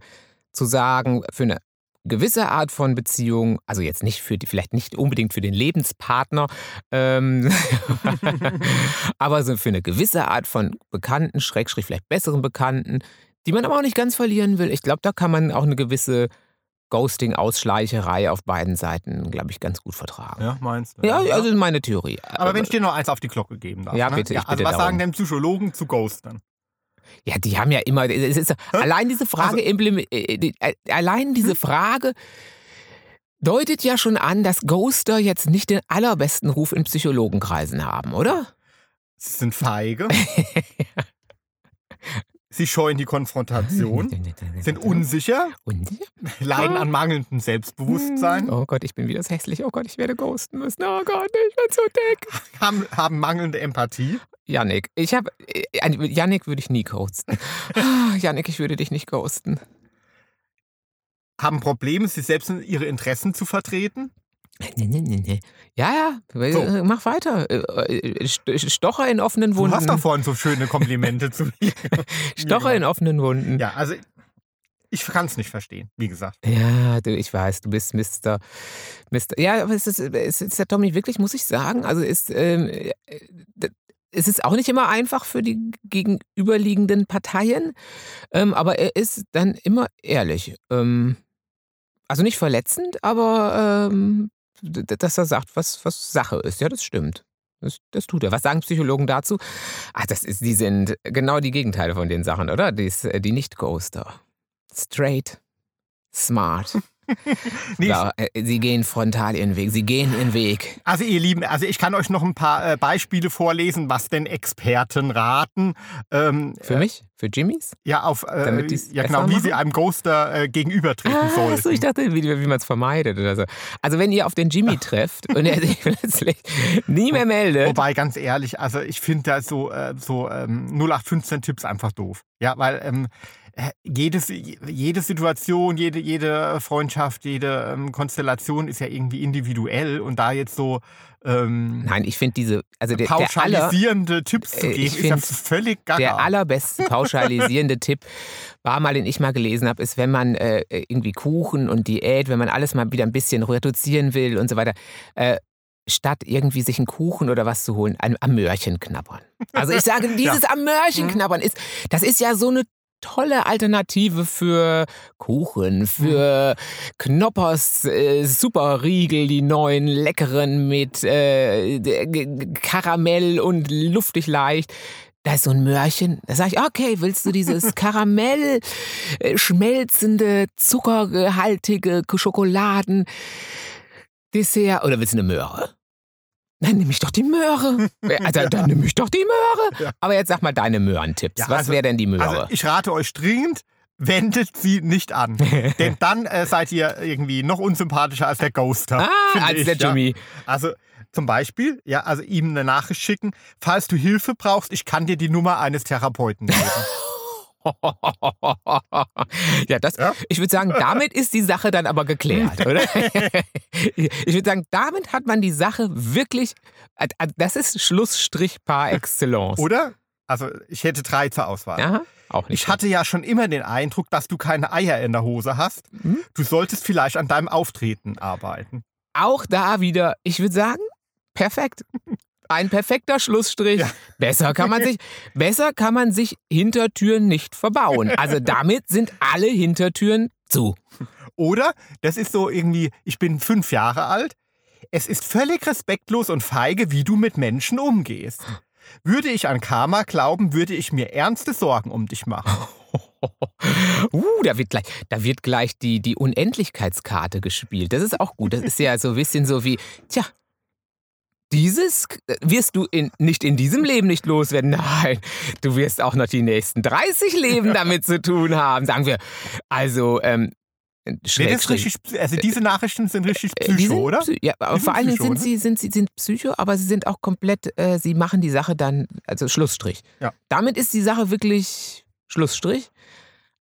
zu sagen, für eine gewisse Art von Beziehung, also jetzt nicht für die, vielleicht nicht unbedingt für den Lebenspartner, ähm, aber so für eine gewisse Art von Bekannten, Schrägstrich vielleicht besseren Bekannten, die man aber auch nicht ganz verlieren will. Ich glaube, da kann man auch eine gewisse Ghosting-Ausschleicherei auf beiden Seiten, glaube ich, ganz gut vertragen. Ja, meinst du? Ja, also ist meine Theorie. aber wenn ich dir noch eins auf die Glocke geben darf. Ja, ne? bitte, ich also bitte was darum. sagen denn Psychologen zu Ghosten? Ja, die haben ja immer. Ist, allein diese Frage, implem- äh, die- äh, allein diese Frage deutet ja schon an, dass Ghoster jetzt nicht den allerbesten Ruf in Psychologenkreisen haben, oder? Sie sind feige. Sie scheuen die Konfrontation, sind unsicher, Unsicher? leiden an mangelndem Selbstbewusstsein, Oh Gott, ich bin wieder so hässlich. Oh Gott, ich werde ghosten müssen. Oh Gott, ich bin zu dick. haben, haben mangelnde Empathie. Yannick, ich habe. Yannick würde ich nie ghosten. Ah, Yannick, ich würde dich nicht ghosten. haben Probleme, sich selbst und ihre Interessen zu vertreten. Nee, nee, nee, nee. Ja, ja, äh, So. mach weiter. Äh, äh, St- Stocher in offenen Du Wunden. hast doch vorhin so schöne Komplimente zu mir. Stocher in offenen Wunden. Ja, also ich kann es nicht verstehen, wie gesagt. Ja, du, ich weiß, du bist Mr. Mr. Ja, aber es ist, es ist der Tommy wirklich, muss ich sagen. Also ist, ähm, äh, es ist auch nicht immer einfach für die gegenüberliegenden Parteien, ähm, aber er ist dann immer ehrlich. Ähm, also nicht verletzend, aber ähm, dass er sagt, was, was Sache ist. Ja, das stimmt. Das, das tut er. Was sagen Psychologen dazu? Ach, das ist, die sind genau die Gegenteile von den Sachen, oder? Die, äh, die Nicht-Ghoster. Straight, smart, Nee, So, äh, Sie gehen frontal Ihren Weg. Sie gehen Ihren Weg. Also ihr Lieben, also ich kann euch noch ein paar äh, Beispiele vorlesen, was denn Experten raten. Ähm, Für mich? Für Jimmys? ja, auf äh, ja genau, wie machen? sie einem Ghoster äh, gegenübertreten Ah, sollten. so, ich dachte, wie, wie man es vermeidet oder so. Also wenn ihr auf den Jimmy trefft und er sich plötzlich nie mehr meldet, Wobei, ganz ehrlich, also ich finde da so, äh, so ähm, 0815-Tipps einfach doof. Ja, weil ähm, äh, jedes, jede Situation, jede, jede Freundschaft, jede ähm, Konstellation ist ja irgendwie individuell und da jetzt so ähm, nein, ich finde diese, also der, der aller, pauschalisierende Tipps zu äh, geben, ich ist ja völlig gaga. Der allerbeste pauschalisierende Tipp war mal, den ich mal gelesen habe, ist, wenn man äh, irgendwie Kuchen und Diät, wenn man alles mal wieder ein bisschen reduzieren will und so weiter, äh, statt irgendwie sich einen Kuchen oder was zu holen, am Möhrchen knabbern. Also ich sage, dieses am Möhrchen Mhm. knabbern ist, das ist ja so eine tolle Alternative für Kuchen, für Knoppers äh, Superriegel, die neuen leckeren mit äh, Karamell und luftig leicht. Da ist so ein Möhrchen. Da sage ich, okay, willst du dieses Karamell äh, schmelzende, zuckergehaltige Schokoladen Dessert oder willst du eine Möhre? Dann nehme ich doch die Möhre. Also, dann nehme ich doch die Möhre. Ja. Aber jetzt sag mal deine Möhrentipps. Ja, Was also- wäre denn die Möhre? Also ich rate euch dringend, wendet sie nicht an. Denn dann äh, seid ihr irgendwie noch unsympathischer als der Ghoster. ah, als ich, der ja. Jimmy. Also zum Beispiel, ja, also ihm eine Nachricht schicken, falls du Hilfe brauchst, ich kann dir die Nummer eines Therapeuten geben. ja, das, Ja? ich würde sagen, damit ist die Sache dann aber geklärt, oder? ich würde sagen, damit hat man die Sache wirklich, das ist Schlussstrich par excellence. Oder? Also ich hätte drei zur Auswahl. Aha, auch nicht. Ich hatte ja schon immer den Eindruck, dass du keine Eier in der Hose hast. Hm? Du solltest vielleicht an deinem Auftreten arbeiten. auch da wieder, ich würde sagen, perfekt. Ein perfekter Schlussstrich. Ja. Besser kann man sich, besser kann man sich Hintertüren nicht verbauen. Also damit sind alle Hintertüren zu. Oder das ist so irgendwie, ich bin fünf Jahre alt. Es ist völlig respektlos und feige, wie du mit Menschen umgehst. Würde ich an Karma glauben, würde ich mir ernste Sorgen um dich machen. Uh, da wird gleich, da wird gleich die, die Unendlichkeitskarte gespielt. Das ist auch gut. Das ist ja so ein bisschen so wie, tja, dieses wirst du in, nicht in diesem Leben nicht loswerden. Nein, du wirst auch noch die nächsten 30 Leben damit zu tun haben. Sagen wir, also, ähm, richtig, also diese Nachrichten sind richtig Äh, die Psycho, sind oder? Ja, vor allen Dingen sind ne? sie, sind sie sind Psycho, aber sie sind auch komplett, äh, sie machen die Sache dann, also Schlussstrich. Ja. Damit ist die Sache wirklich Schlussstrich.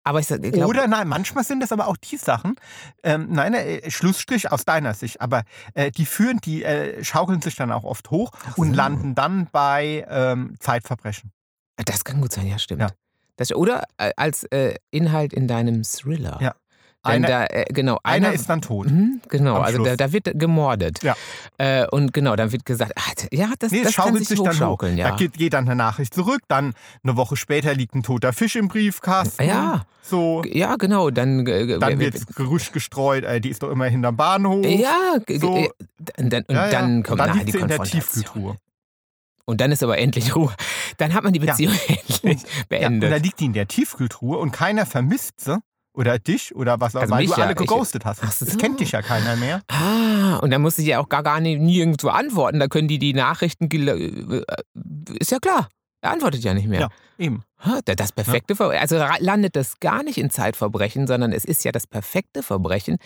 Aber ich, glaube, Oder nein, manchmal sind es aber auch die Sachen, ähm, nein, äh, Schlussstrich aus deiner Sicht, aber äh, die führen, die äh, schaukeln sich dann auch oft hoch Ach und so. landen dann bei ähm, Zeitverbrechen. das kann gut sein, ja, stimmt. Ja. Das, oder äh, als äh, Inhalt in deinem Thriller. Ja. Denn Einer, da, äh, genau, einer einer, ist dann tot. Mhm, genau, also da, da wird gemordet. Ja. Äh, und genau, dann wird gesagt, ah, ja, das, Nee, das kann schaukelt sich, sich dann hoch. ja. Da geht, geht dann eine Nachricht zurück, dann eine Woche später liegt ein toter Fisch im Briefkasten. Ja. So, ja, genau, dann, äh, dann wird- Gerücht gestreut, äh, die ist doch immer hinterm Bahnhof. Ja, so. g- und dann, und Ja, ja. dann Und kommt dann nachher liegt die sie in der Konfrontation. Tiefkühltruhe. Und dann ist aber endlich Ruhe. Dann hat man die Ja. Beziehung endlich Ja, und da beendet. liegt die in der Tiefkühltruhe und keiner vermisst sie. Oder dich oder was auch Also weil du ja, alle ich- geghostet hast. Ach so. Das kennt dich ja keiner mehr. ah, und dann muss ich ja auch gar, gar nicht nirgendwo antworten. Da können die die Nachrichten. gel- äh, Ist ja klar. Er antwortet ja nicht mehr. Ja. Eben. Das perfekte Verbrechen. Also landet das gar nicht in Zeitverbrechen, sondern es ist ja das perfekte Verbrechen.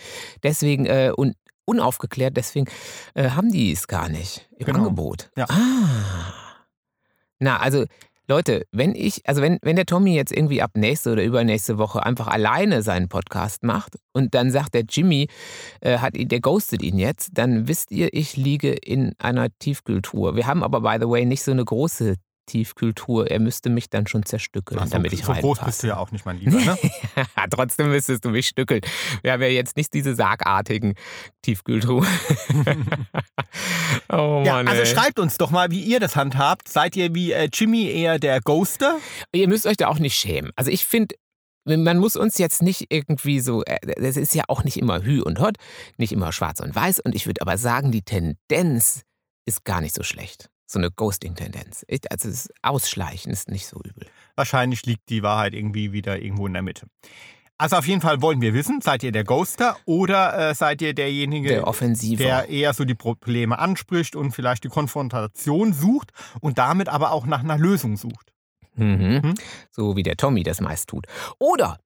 Deswegen, äh, und unaufgeklärt, deswegen äh, haben die es gar nicht im Genau. Angebot. Ja. Ah. Na, also Leute, wenn ich, also wenn, wenn der Tommy jetzt irgendwie ab nächste oder übernächste Woche einfach alleine seinen Podcast macht und dann sagt der Jimmy, äh, hat ihn, der ghostet ihn jetzt, dann wisst ihr, ich liege in einer Tiefkühltruhe. Wir haben aber, by the way, nicht so eine große Tiefkühltruhe. Er müsste mich dann schon zerstückeln, so, damit ich so groß reinpasse. bist du ja auch nicht, mein Lieber. Ne? Trotzdem müsstest du mich stückeln. Wir haben ja jetzt nicht diese sargartigen Tiefkühltruhen. oh ja, also ey. schreibt uns doch mal, wie ihr das handhabt. Seid ihr wie äh, Jimmy eher der Ghoster? Ihr müsst euch da auch nicht schämen. Also ich finde, man muss uns jetzt nicht irgendwie so, äh, das ist ja auch nicht immer Hü und Hot, nicht immer schwarz und weiß. Und ich würde aber sagen, die Tendenz ist gar nicht so schlecht. So eine Ghosting-Tendenz. Also das Ausschleichen ist nicht so übel. Wahrscheinlich liegt die Wahrheit irgendwie wieder irgendwo in der Mitte. Also auf jeden Fall wollen wir wissen, seid ihr der Ghoster oder äh, seid ihr derjenige, Der Offensive. der eher so die Probleme anspricht und vielleicht die Konfrontation sucht und damit aber auch nach einer Lösung sucht. Mhm. Hm? So wie der Tommy das meist tut. Oder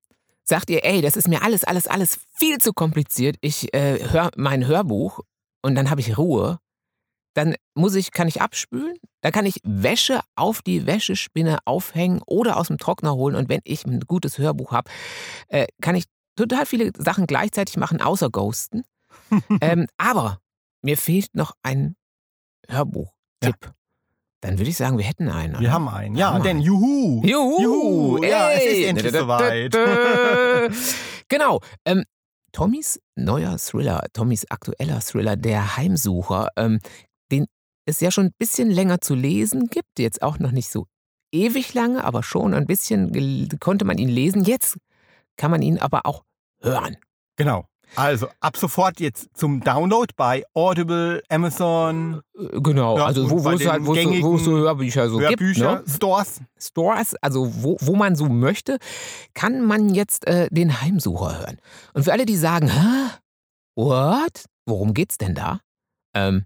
sagt ihr, ey, das ist mir alles, alles, alles viel zu kompliziert. Ich äh, höre mein Hörbuch und dann habe ich Ruhe. Dann muss ich, kann ich abspülen, dann kann ich Wäsche auf die Wäschespinne aufhängen oder aus dem Trockner holen. Und wenn ich ein gutes Hörbuch habe, äh, kann ich total viele Sachen gleichzeitig machen, außer Ghosten. ähm, aber mir fehlt noch ein Hörbuch-Tipp. Dann würde ich sagen, wir hätten einen. Wir oder? haben einen. Ja, Haben wir denn einen. juhu. Juhu! Juhu, ja, es ist ey. endlich soweit. genau. Ähm, Tommys neuer Thriller, Tommys aktueller Thriller, Der Heimsucher, ähm, es ja schon ein bisschen länger zu lesen gibt, jetzt auch noch nicht so ewig lange, aber schon ein bisschen konnte man ihn lesen. Jetzt kann man ihn aber auch hören. Genau. Also ab sofort jetzt zum Download bei Audible, Amazon, Äh, Genau, Ja, also wo, wo, es halt, wo, wo es so Hörbücher so Hörbücher, gibt. Ne? Stores. Stores, also wo, wo man so möchte, kann man jetzt äh, den Heimsucher hören. Und für alle, die sagen, hä? What? Worum geht's denn da? Ähm,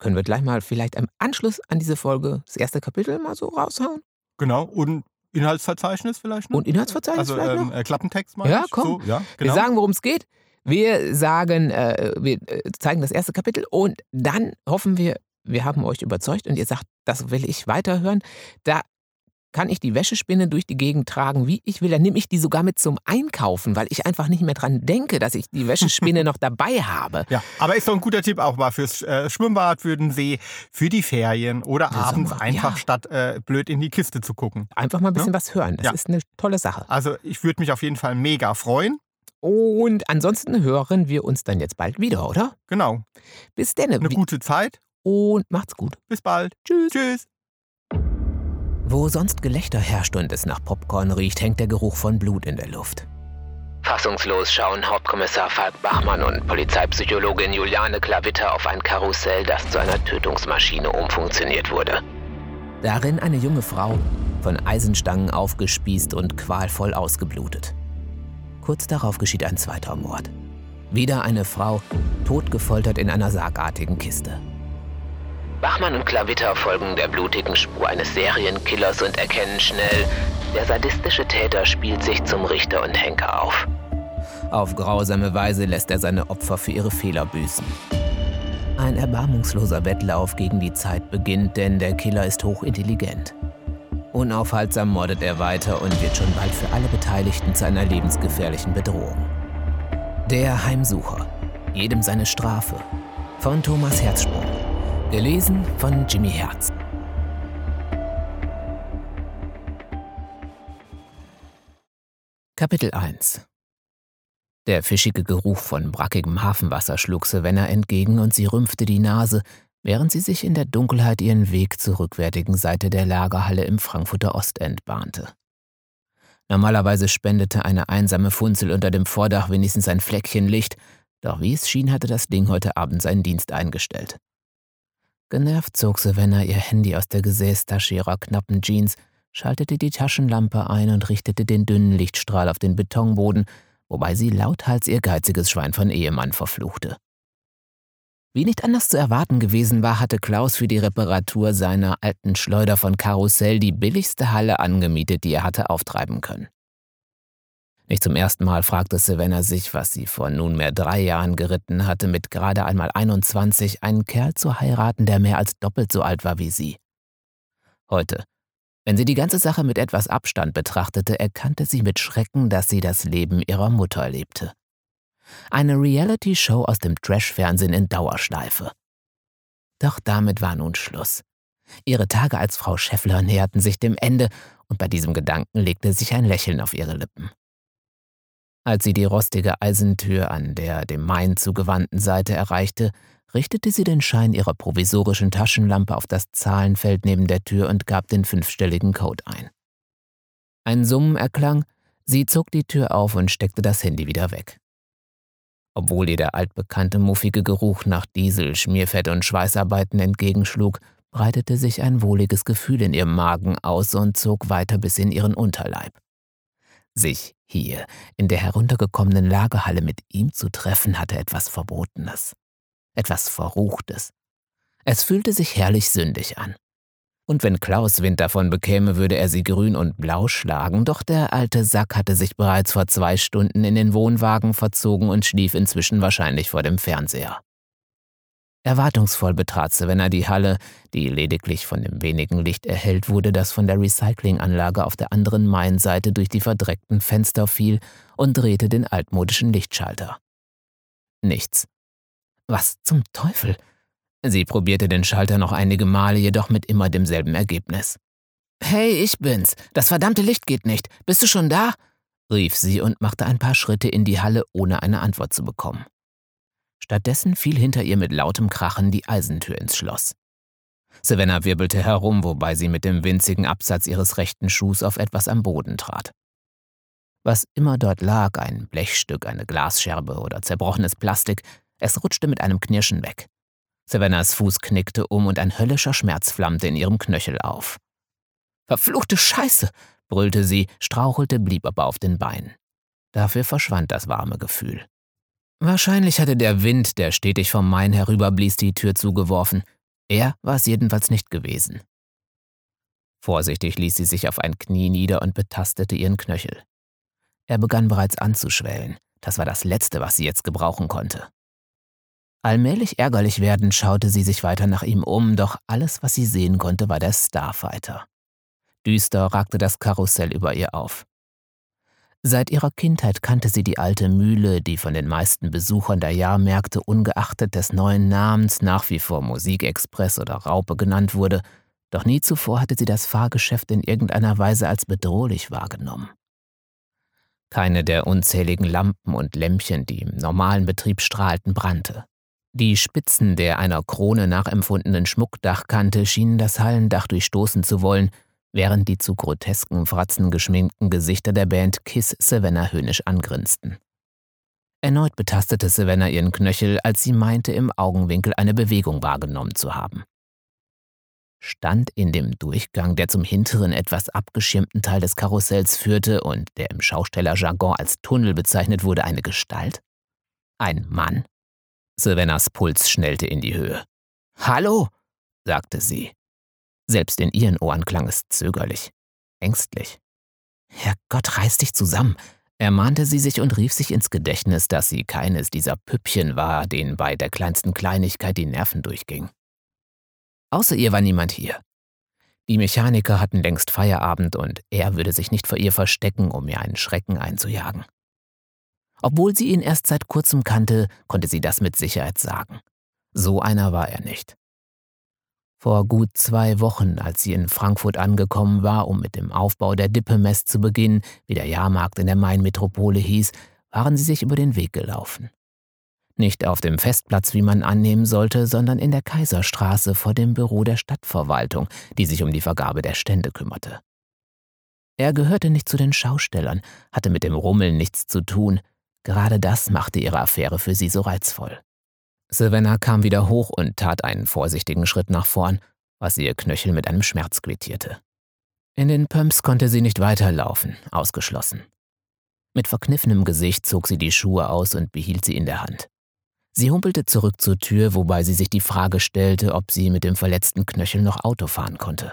können wir gleich mal vielleicht im Anschluss an diese Folge das erste Kapitel mal so raushauen? Genau. Und Inhaltsverzeichnis vielleicht noch? Und Inhaltsverzeichnis also vielleicht ähm, noch? äh, Klappentext mal. Ja, komm. So, ja, Wir genau. sagen, worum es geht. Wir sagen, äh, wir äh, zeigen das erste Kapitel und dann hoffen wir, wir haben euch überzeugt und ihr sagt, das will ich weiterhören. Da kann ich die Wäschespinne durch die Gegend tragen, wie ich will. Dann nehme ich die sogar mit zum Einkaufen, weil ich einfach nicht mehr dran denke, dass ich die Wäschespinne noch dabei habe. Ja, aber ist doch ein guter Tipp auch mal fürs äh, Schwimmbad, für den See, für die Ferien oder Für abends Sommer, einfach ja. statt äh, blöd in die Kiste zu gucken. Einfach mal ein bisschen was hören. Das Ja. ist eine tolle Sache. Also ich würde mich auf jeden Fall mega freuen. Und ansonsten hören wir uns dann jetzt bald wieder, oder? Genau. Bis denn. Eine gute Zeit. Und macht's gut. Bis bald. Tschüss. Tschüss. Wo sonst Gelächter herrscht und es nach Popcorn riecht, hängt der Geruch von Blut in der Luft. Fassungslos schauen Hauptkommissar Falk Bachmann und Polizeipsychologin Juliane Klavitter auf ein Karussell, das zu einer Tötungsmaschine umfunktioniert wurde. Darin eine junge Frau, von Eisenstangen aufgespießt und qualvoll ausgeblutet. Kurz darauf geschieht ein zweiter Mord. Wieder eine Frau, totgefoltert in einer sargartigen Kiste. Bachmann und Klavitter folgen der blutigen Spur eines Serienkillers und erkennen schnell, der sadistische Täter spielt sich zum Richter und Henker auf. Auf grausame Weise lässt er seine Opfer für ihre Fehler büßen. Ein erbarmungsloser Wettlauf gegen die Zeit beginnt, denn der Killer ist hochintelligent. Unaufhaltsam mordet er weiter und wird schon bald für alle Beteiligten zu einer lebensgefährlichen Bedrohung. Der Heimsucher. Jedem seine Strafe. Von Thomas Herzsprung. Gelesen von Jimmy Herz. Kapitel 1 Der fischige Geruch von brackigem Hafenwasser schlug Savannah entgegen und sie rümpfte die Nase, während sie sich in der Dunkelheit ihren Weg zur rückwärtigen Seite der Lagerhalle im Frankfurter Ostend bahnte. Normalerweise spendete eine einsame Funzel unter dem Vordach wenigstens ein Fleckchen Licht, doch wie es schien, hatte das Ding heute Abend seinen Dienst eingestellt. Genervt zog Savannah ihr Handy aus der Gesäßtasche ihrer knappen Jeans, schaltete die Taschenlampe ein und richtete den dünnen Lichtstrahl auf den Betonboden, wobei sie lauthals ihr geiziges Schwein von Ehemann verfluchte. Wie nicht anders zu erwarten gewesen war, hatte Klaus für die Reparatur seiner alten Schleuder von Karussell die billigste Halle angemietet, die er hatte auftreiben können. Nicht zum ersten Mal fragte Savannah sich, was sie vor nunmehr drei Jahren geritten hatte, mit gerade einmal 21 einen Kerl zu heiraten, der mehr als doppelt so alt war wie sie. Heute, wenn sie die ganze Sache mit etwas Abstand betrachtete, erkannte sie mit Schrecken, dass sie das Leben ihrer Mutter lebte. Eine Reality-Show aus dem Trash-Fernsehen in Dauerschleife. Doch damit war nun Schluss. Ihre Tage als Frau Scheffler näherten sich dem Ende und bei diesem Gedanken legte sich ein Lächeln auf ihre Lippen. Als sie die rostige Eisentür an der dem Main zugewandten Seite erreichte, richtete sie den Schein ihrer provisorischen Taschenlampe auf das Zahlenfeld neben der Tür und gab den fünfstelligen Code ein. Ein Summen erklang, sie zog die Tür auf und steckte das Handy wieder weg. Obwohl ihr der altbekannte muffige Geruch nach Diesel, Schmierfett und Schweißarbeiten entgegenschlug, breitete sich ein wohliges Gefühl in ihrem Magen aus und zog weiter bis in ihren Unterleib. Sich hier in der heruntergekommenen Lagerhalle mit ihm zu treffen, hatte etwas Verbotenes, etwas Verruchtes. Es fühlte sich herrlich sündig an. Und wenn Klaus Wind davon bekäme, würde er sie grün und blau schlagen, doch der alte Sack hatte sich bereits vor zwei Stunden in den Wohnwagen verzogen und schlief inzwischen wahrscheinlich vor dem Fernseher. Erwartungsvoll betrat Savannah die Halle, die lediglich von dem wenigen Licht erhellt wurde, das von der Recyclinganlage auf der anderen Mainseite durch die verdreckten Fenster fiel, und drehte den altmodischen Lichtschalter. Nichts. Was zum Teufel? Sie probierte den Schalter noch einige Male, jedoch mit immer demselben Ergebnis. Hey, ich bin's. Das verdammte Licht geht nicht. Bist du schon da? rief sie und machte ein paar Schritte in die Halle, ohne eine Antwort zu bekommen. Stattdessen fiel hinter ihr mit lautem Krachen die Eisentür ins Schloss. Savannah wirbelte herum, wobei sie mit dem winzigen Absatz ihres rechten Schuhs auf etwas am Boden trat. Was immer dort lag, ein Blechstück, eine Glasscherbe oder zerbrochenes Plastik, es rutschte mit einem Knirschen weg. Savannahs Fuß knickte um und ein höllischer Schmerz flammte in ihrem Knöchel auf. Verfluchte Scheiße, brüllte sie, strauchelte, blieb aber auf den Beinen. Dafür verschwand das warme Gefühl. Wahrscheinlich hatte der Wind, der stetig vom Main herüberblies, die Tür zugeworfen. Er war es jedenfalls nicht gewesen. Vorsichtig ließ sie sich auf ein Knie nieder und betastete ihren Knöchel. Er begann bereits anzuschwellen. Das war das Letzte, was sie jetzt gebrauchen konnte. Allmählich ärgerlich werdend schaute sie sich weiter nach ihm um, doch alles, was sie sehen konnte, war der Starfighter. Düster ragte das Karussell über ihr auf. Seit ihrer Kindheit kannte sie die alte Mühle, die von den meisten Besuchern der Jahrmärkte ungeachtet des neuen Namens nach wie vor Musikexpress oder Raupe genannt wurde, doch nie zuvor hatte sie das Fahrgeschäft in irgendeiner Weise als bedrohlich wahrgenommen. Keine der unzähligen Lampen und Lämpchen, die im normalen Betrieb strahlten, brannte. Die Spitzen der einer Krone nachempfundenen Schmuckdachkante schienen das Hallendach durchstoßen zu wollen, während die zu grotesken Fratzen geschminkten Gesichter der Band Kiss Savannah höhnisch angrinsten. Erneut betastete Savannah ihren Knöchel, als sie meinte, im Augenwinkel eine Bewegung wahrgenommen zu haben. Stand in dem Durchgang, der zum hinteren, etwas abgeschirmten Teil des Karussells führte und der im Schaustellerjargon als Tunnel bezeichnet wurde, eine Gestalt? Ein Mann? Savannahs Puls schnellte in die Höhe. Hallo, sagte sie. Selbst in ihren Ohren klang es zögerlich, ängstlich. Herrgott, reiß dich zusammen, ermahnte sie sich und rief sich ins Gedächtnis, dass sie keines dieser Püppchen war, denen bei der kleinsten Kleinigkeit die Nerven durchgingen. Außer ihr war niemand hier. Die Mechaniker hatten längst Feierabend und er würde sich nicht vor ihr verstecken, um ihr einen Schrecken einzujagen. Obwohl sie ihn erst seit kurzem kannte, konnte sie das mit Sicherheit sagen. So einer war er nicht. Vor gut zwei Wochen, als sie in Frankfurt angekommen war, um mit dem Aufbau der Dippemess zu beginnen, wie der Jahrmarkt in der Mainmetropole hieß, waren sie sich über den Weg gelaufen. Nicht auf dem Festplatz, wie man annehmen sollte, sondern in der Kaiserstraße vor dem Büro der Stadtverwaltung, die sich um die Vergabe der Stände kümmerte. Er gehörte nicht zu den Schaustellern, hatte mit dem Rummeln nichts zu tun, Gerade das machte ihre Affäre für sie so reizvoll. Savannah kam wieder hoch und tat einen vorsichtigen Schritt nach vorn, was ihr Knöchel mit einem Schmerz quittierte. In den Pumps konnte sie nicht weiterlaufen, ausgeschlossen. Mit verkniffenem Gesicht zog sie die Schuhe aus und behielt sie in der Hand. Sie humpelte zurück zur Tür, wobei sie sich die Frage stellte, ob sie mit dem verletzten Knöchel noch Auto fahren konnte.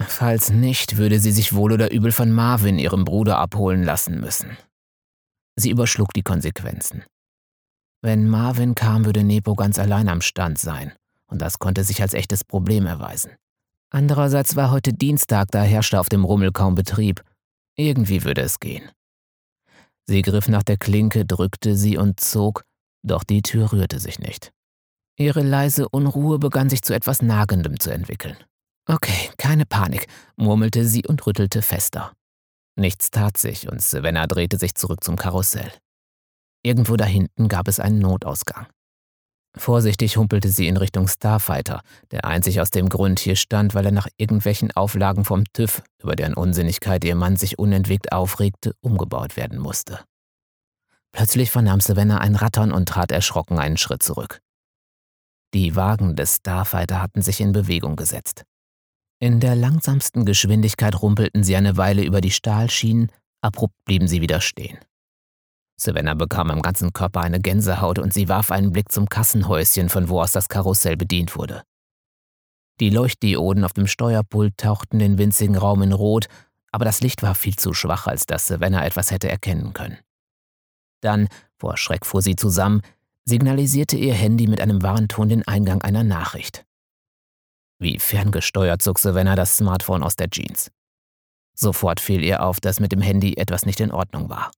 Falls nicht, würde sie sich wohl oder übel von Marvin, ihrem Bruder, abholen lassen müssen. Sie überschlug die Konsequenzen. Wenn Marvin kam, würde Nepo ganz allein am Stand sein, und das konnte sich als echtes Problem erweisen. Andererseits war heute Dienstag, da herrschte auf dem Rummel kaum Betrieb. Irgendwie würde es gehen. Sie griff nach der Klinke, drückte sie und zog, doch die Tür rührte sich nicht. Ihre leise Unruhe begann sich zu etwas Nagendem zu entwickeln. Okay, keine Panik, murmelte sie und rüttelte fester. Nichts tat sich und Savannah drehte sich zurück zum Karussell. Irgendwo dahinten gab es einen Notausgang. Vorsichtig humpelte sie in Richtung Starfighter, der einzig aus dem Grund hier stand, weil er nach irgendwelchen Auflagen vom TÜV, über deren Unsinnigkeit ihr Mann sich unentwegt aufregte, umgebaut werden musste. Plötzlich vernahm Savannah ein Rattern und trat erschrocken einen Schritt zurück. Die Wagen des Starfighter hatten sich in Bewegung gesetzt. In der langsamsten Geschwindigkeit rumpelten sie eine Weile über die Stahlschienen, Abrupt blieben sie wieder stehen. Savannah bekam am ganzen Körper eine Gänsehaut und sie warf einen Blick zum Kassenhäuschen, von wo aus das Karussell bedient wurde. Die Leuchtdioden auf dem Steuerpult tauchten den winzigen Raum in Rot, aber das Licht war viel zu schwach, als dass Savannah etwas hätte erkennen können. Dann, vor Schreck fuhr sie zusammen, signalisierte ihr Handy mit einem Warnton den Eingang einer Nachricht. Wie ferngesteuert zog Savannah das Smartphone aus der Jeans. Sofort fiel ihr auf, dass mit dem Handy etwas nicht in Ordnung war.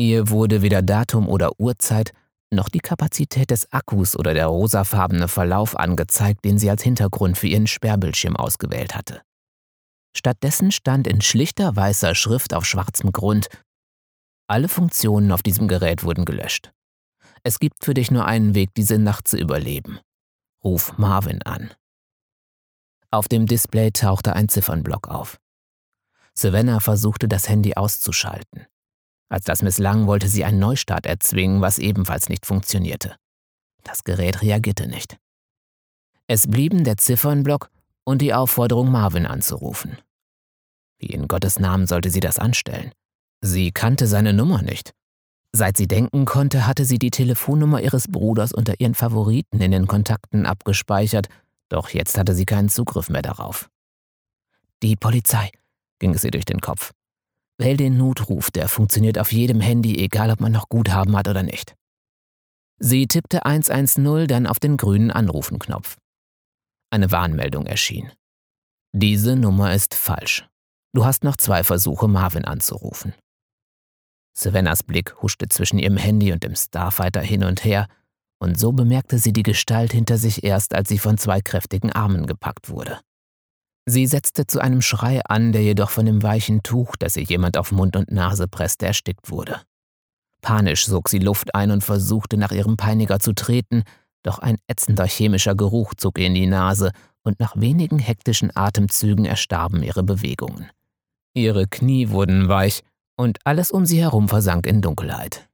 Ihr wurde weder Datum oder Uhrzeit noch die Kapazität des Akkus oder der rosafarbene Verlauf angezeigt, den sie als Hintergrund für ihren Sperrbildschirm ausgewählt hatte. Stattdessen stand in schlichter weißer Schrift auf schwarzem Grund Alle Funktionen auf diesem Gerät wurden gelöscht. Es gibt für dich nur einen Weg, diese Nacht zu überleben. Ruf Marvin an. Auf dem Display tauchte ein Ziffernblock auf. Savannah versuchte, das Handy auszuschalten. Als das misslang, wollte sie einen Neustart erzwingen, was ebenfalls nicht funktionierte. Das Gerät reagierte nicht. Es blieben der Ziffernblock und die Aufforderung, Marvin anzurufen. Wie in Gottes Namen sollte sie das anstellen? Sie kannte seine Nummer nicht. Seit sie denken konnte, hatte sie die Telefonnummer ihres Bruders unter ihren Favoriten in den Kontakten abgespeichert, doch jetzt hatte sie keinen Zugriff mehr darauf. Die Polizei, ging es ihr durch den Kopf. Wähl den Notruf, der funktioniert auf jedem Handy, egal ob man noch Guthaben hat oder nicht. Sie tippte 110 dann auf den grünen Anrufen-Knopf. Eine Warnmeldung erschien. Diese Nummer ist falsch. Du hast noch zwei Versuche, Marvin anzurufen. Savannahs Blick huschte zwischen ihrem Handy und dem Starfighter hin und her, und so bemerkte sie die Gestalt hinter sich erst, als sie von zwei kräftigen Armen gepackt wurde. Sie setzte zu einem Schrei an, der jedoch von dem weichen Tuch, das ihr jemand auf Mund und Nase presste, erstickt wurde. Panisch sog sie Luft ein und versuchte nach ihrem Peiniger zu treten, doch ein ätzender chemischer Geruch zog ihr in die Nase und nach wenigen hektischen Atemzügen erstarben ihre Bewegungen. Ihre Knie wurden weich und alles um sie herum versank in Dunkelheit.